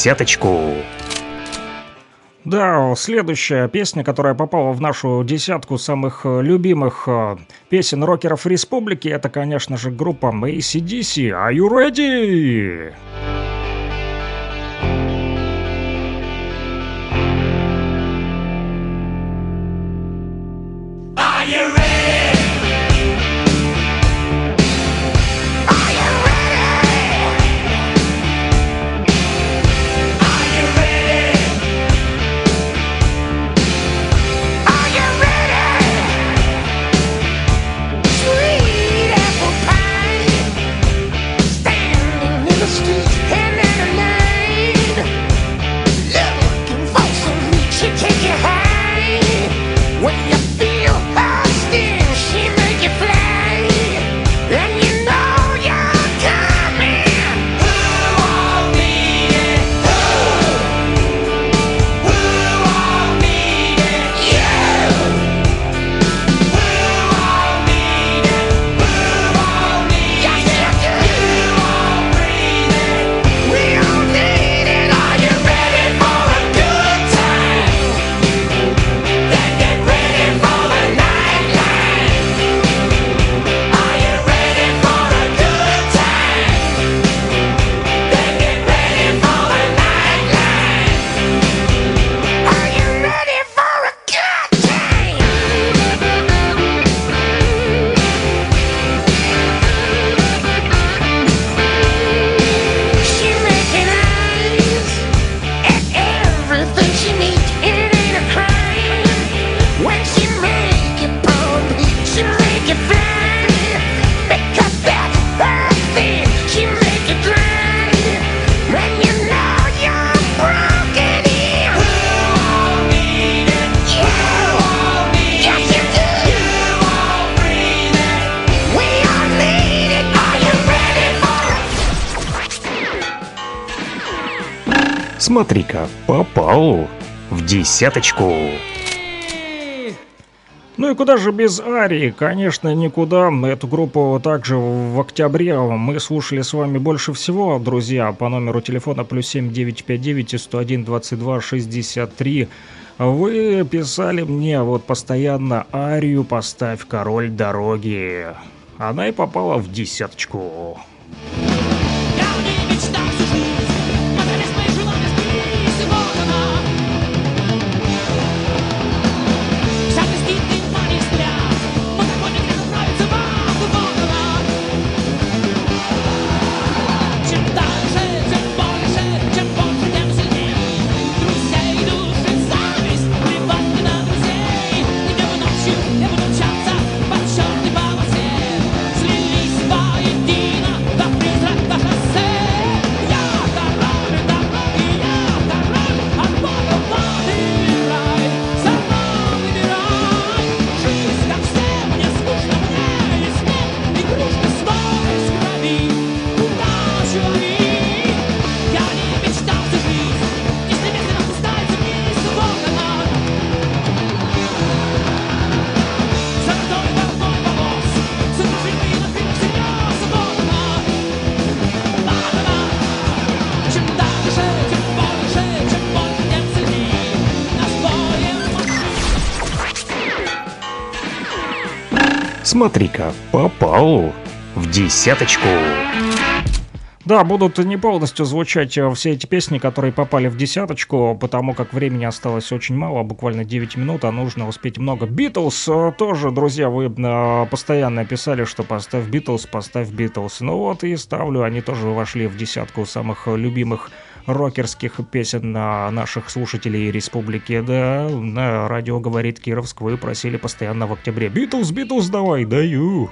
десяточку. Да, следующая песня, которая попала в нашу десятку самых э, любимых э, песен рокеров республики, это, конечно же, группа ACDC. Are you ready? В десяточку. Ну и куда же без Арии? Конечно, никуда. Эту группу также в октябре мы слушали с вами больше всего, друзья, по номеру телефона плюс 7959 и 101 22 63. Вы писали мне вот постоянно Арию «Поставь король дороги». Она и попала в десяточку. Смотри-ка, попал в десяточку. Да, будут не полностью звучать э, все эти песни, которые попали в десяточку, потому как времени осталось очень мало, буквально 9 минут, а нужно успеть много. Битлз э, тоже, друзья, вы э, постоянно писали, что поставь Битлз, поставь Битлз. Ну вот и ставлю, они тоже вошли в десятку самых любимых рокерских песен на наших слушателей республики. Да, на радио говорит Кировск, вы просили постоянно в октябре. Битлз, Битлз, давай, даю.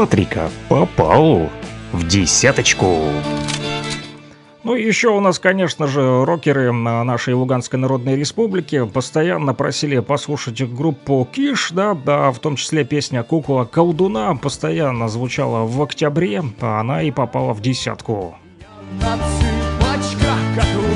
Смотри-ка, попал в десяточку. Ну и еще у нас, конечно же, рокеры нашей Луганской Народной Республики постоянно просили послушать группу Киш, да, да, в том числе песня «Кукла колдуна» постоянно звучала в октябре, а она и попала в десятку. На цыпочках котов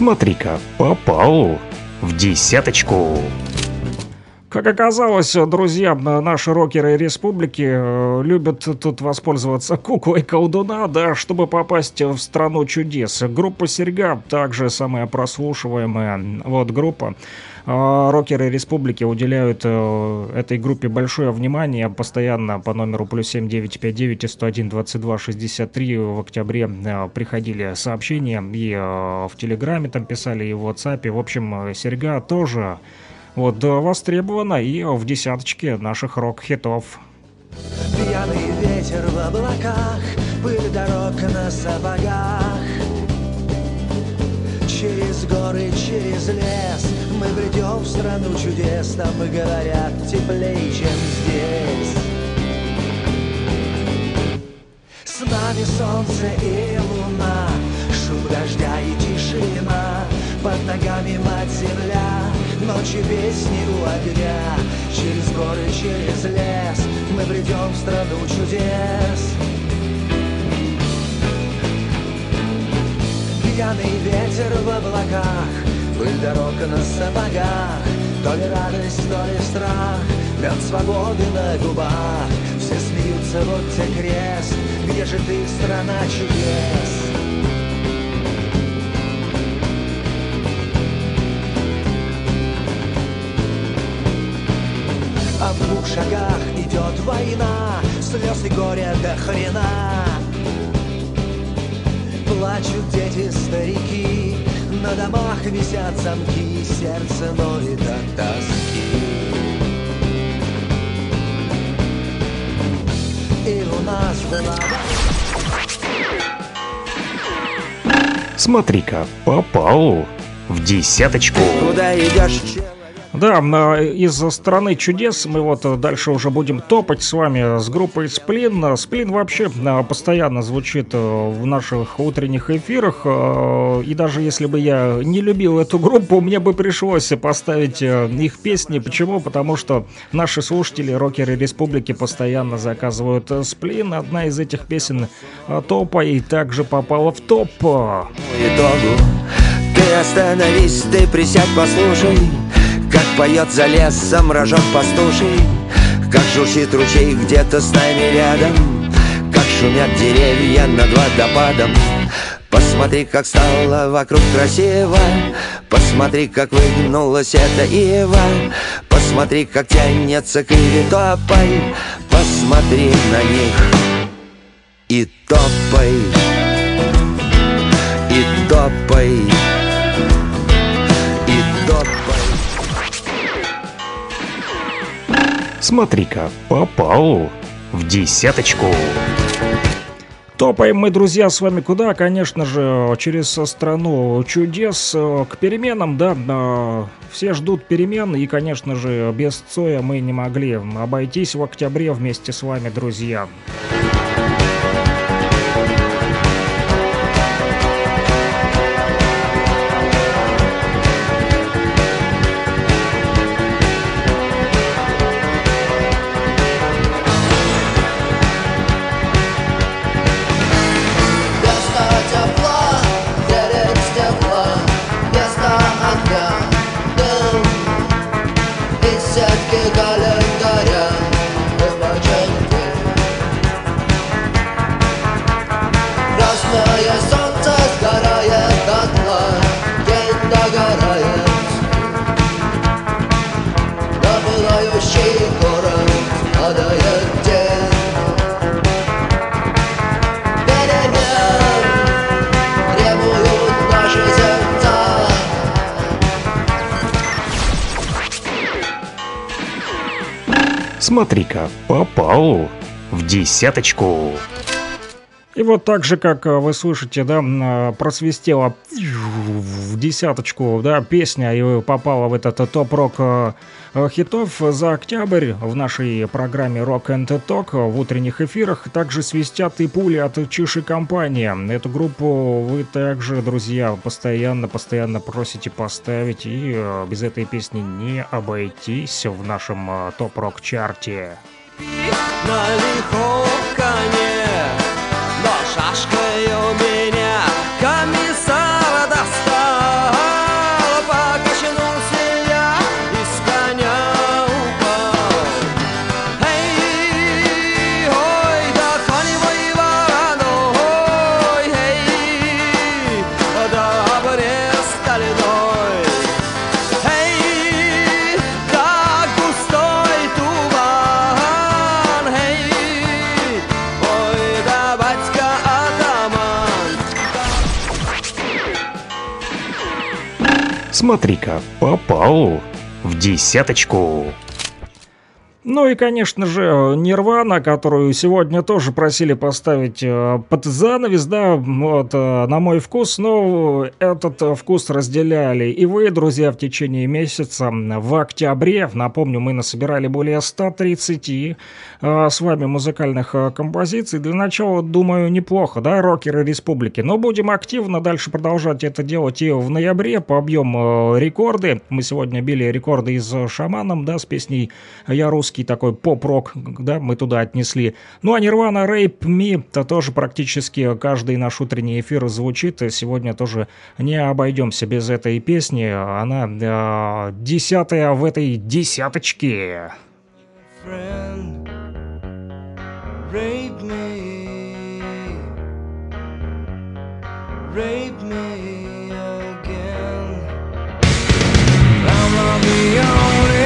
Смотри-ка, попал в десяточку. Как оказалось, друзья, наши рокеры республики э, любят тут воспользоваться куклой колдуна, да, чтобы попасть в страну чудес. Группа Серьга также самая прослушиваемая вот группа. А, Рокеры республики уделяют э, этой группе большое внимание постоянно по номеру плюс 7959 и 101 22 63 в октябре э, приходили сообщения и э, в Телеграме там писали, и в WhatsApp. В общем, серьга тоже вот востребована и в десяточке наших рок-хитов. Пьяный ветер в облаках, пыль дорог на сапогах. Через горы, через лес мы бредем в страну чудес, там говорят теплее, чем здесь. С нами солнце и луна, шум дождя и тишина, под ногами мать земля, ночи песни у огня, через горы, через лес мы бредем в страну чудес. Пьяный ветер в облаках, пыль дорог на сапогах, то ли радость, то ли страх, мед свободы на губах. Все смеются, вот те крест, где же ты, страна чудес? А в двух шагах идет война, слез и горя до хрена. Плачут дети, старики, на домах висят замки, сердце ноет от тоски. И у нас была Смотри-ка, попал в десяточку. Куда идешь? Да, а, из страны чудес мы вот э, дальше уже будем топать с вами с группой Сплин. Сплин вообще постоянно звучит э, в наших утренних эфирах. э, И даже если бы я не любил эту группу, мне бы пришлось поставить э, их песни. Почему? Потому что наши слушатели, рокеры республики, постоянно заказывают э, Сплин. Одна из этих песен э, топа и также попала в топ. Ты остановись, ты присядь, послушай Как поет за лесом рожок пастуший Как журчит ручей где-то с нами рядом Как шумят деревья над водопадом. Посмотри, как стало вокруг красиво Посмотри, как выгнулась эта ива Посмотри, как тянется к иве топай Посмотри на них и топай и топай, Смотри-ка, попал в десяточку. Топаем мы, друзья, с вами куда? Конечно же, через страну чудес э, к переменам, да. э, Все ждут перемен, и, конечно же, без Цоя мы не могли обойтись в октябре вместе с вами, друзья. Место десяточку. И вот так же, как э, вы слышите, да, э, просвистела в десяточку, да, песня и попала в этот топ-рок э, хитов за октябрь в нашей программе Rock and Talk в утренних эфирах. Также свистят и пули от Чиши компания. Эту группу вы также, друзья, постоянно-постоянно просите поставить, и без этой песни не обойтись в нашем топ-рок чарте. На Смотри-ка, попал в десяточку. Ну и, конечно же, Нирвана, которую сегодня тоже просили поставить э, под занавес, да, вот, э, на мой вкус, но этот э, вкус разделяли и вы, друзья, в течение месяца. В октябре, напомню, мы насобирали более 130 с вами музыкальных композиций. Для начала, думаю, неплохо, да, рокеры республики. Но будем активно дальше продолжать это делать и в ноябре побьем рекорды. Мы сегодня били рекорды из «Шаманом», да, с песней «Я русский» такой поп-рок, да, мы туда отнесли. Ну, а Nirvana Rape Me, то тоже практически каждый наш утренний эфир звучит. Сегодня тоже не обойдемся без этой песни. Она э, десятая в этой десяточке. friend, rape me, rape me again. I'm not the only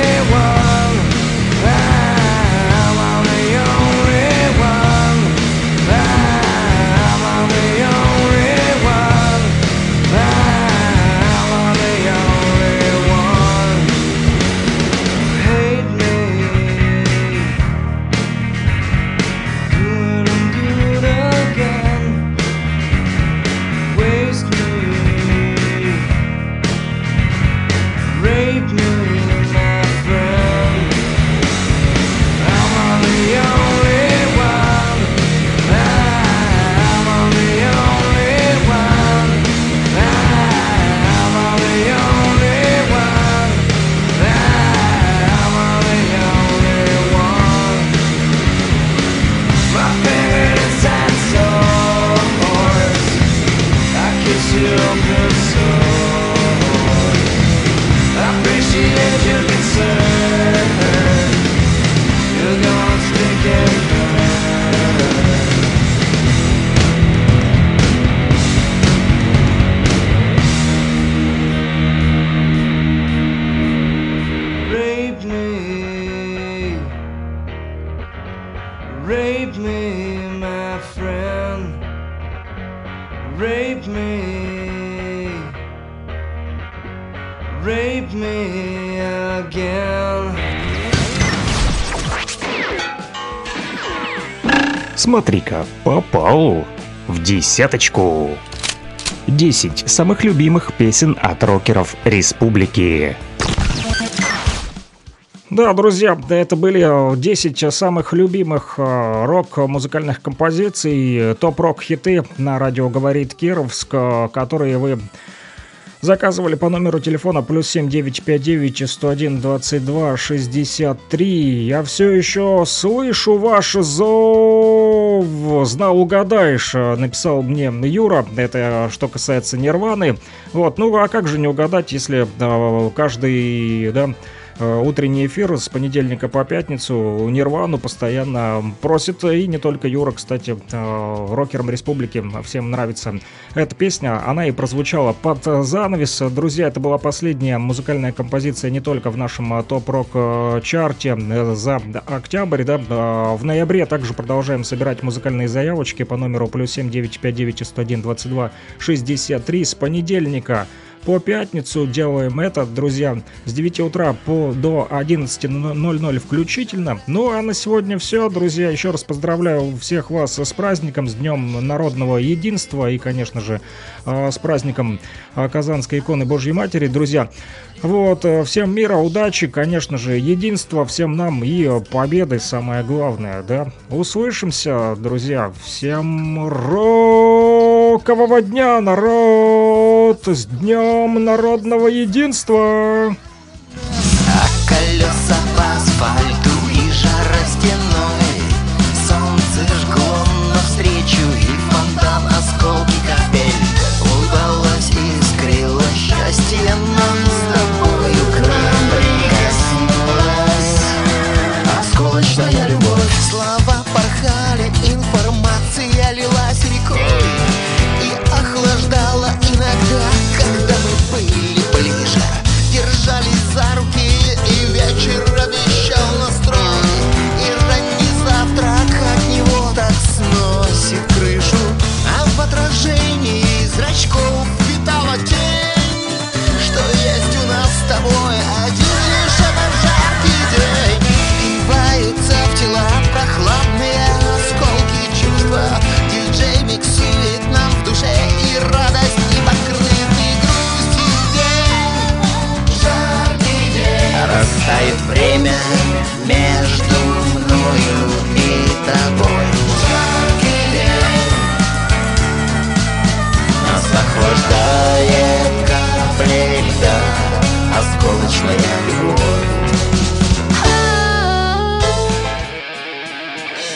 sword. I appreciate your concern. Смотри-ка, попал в десяточку. 10 самых любимых песен от рокеров республики. Да, друзья, это были э, 10 самых любимых э, рок-музыкальных композиций, топ-рок-хиты на радио «Говорит Кировск», э, которые вы заказывали по номеру телефона плюс 7959 101 22 63. Я все еще слышу ваш зов. Знал, угадаешь, написал мне Юра. Это что касается Нирваны. Вот, ну а как же не угадать, если э, каждый, да, утренний эфир с понедельника по пятницу. Нирвану постоянно просит, и не только Юра, кстати, э, рокерам республики всем нравится эта песня, она и прозвучала под занавес. Друзья, это была последняя музыкальная композиция не только в нашем э, топ-рок э, чарте э, за октябрь, да, э, в ноябре. Также продолжаем собирать музыкальные заявочки по номеру плюс 7959 101 22 63 с понедельника по пятницу делаем это, друзья, с 9 утра по, до 11.00 включительно. Ну а на сегодня все, друзья. Еще раз поздравляю всех вас с праздником, с Днем Народного Единства и, конечно же, э, с праздником э, Казанской иконы Божьей Матери. Друзья, вот, э, всем мира, удачи, конечно же, единства всем нам и э, победы, самое главное, да. Услышимся, друзья. Всем рокового дня, народ! С Днем Народного Единства! А колеса по асфальту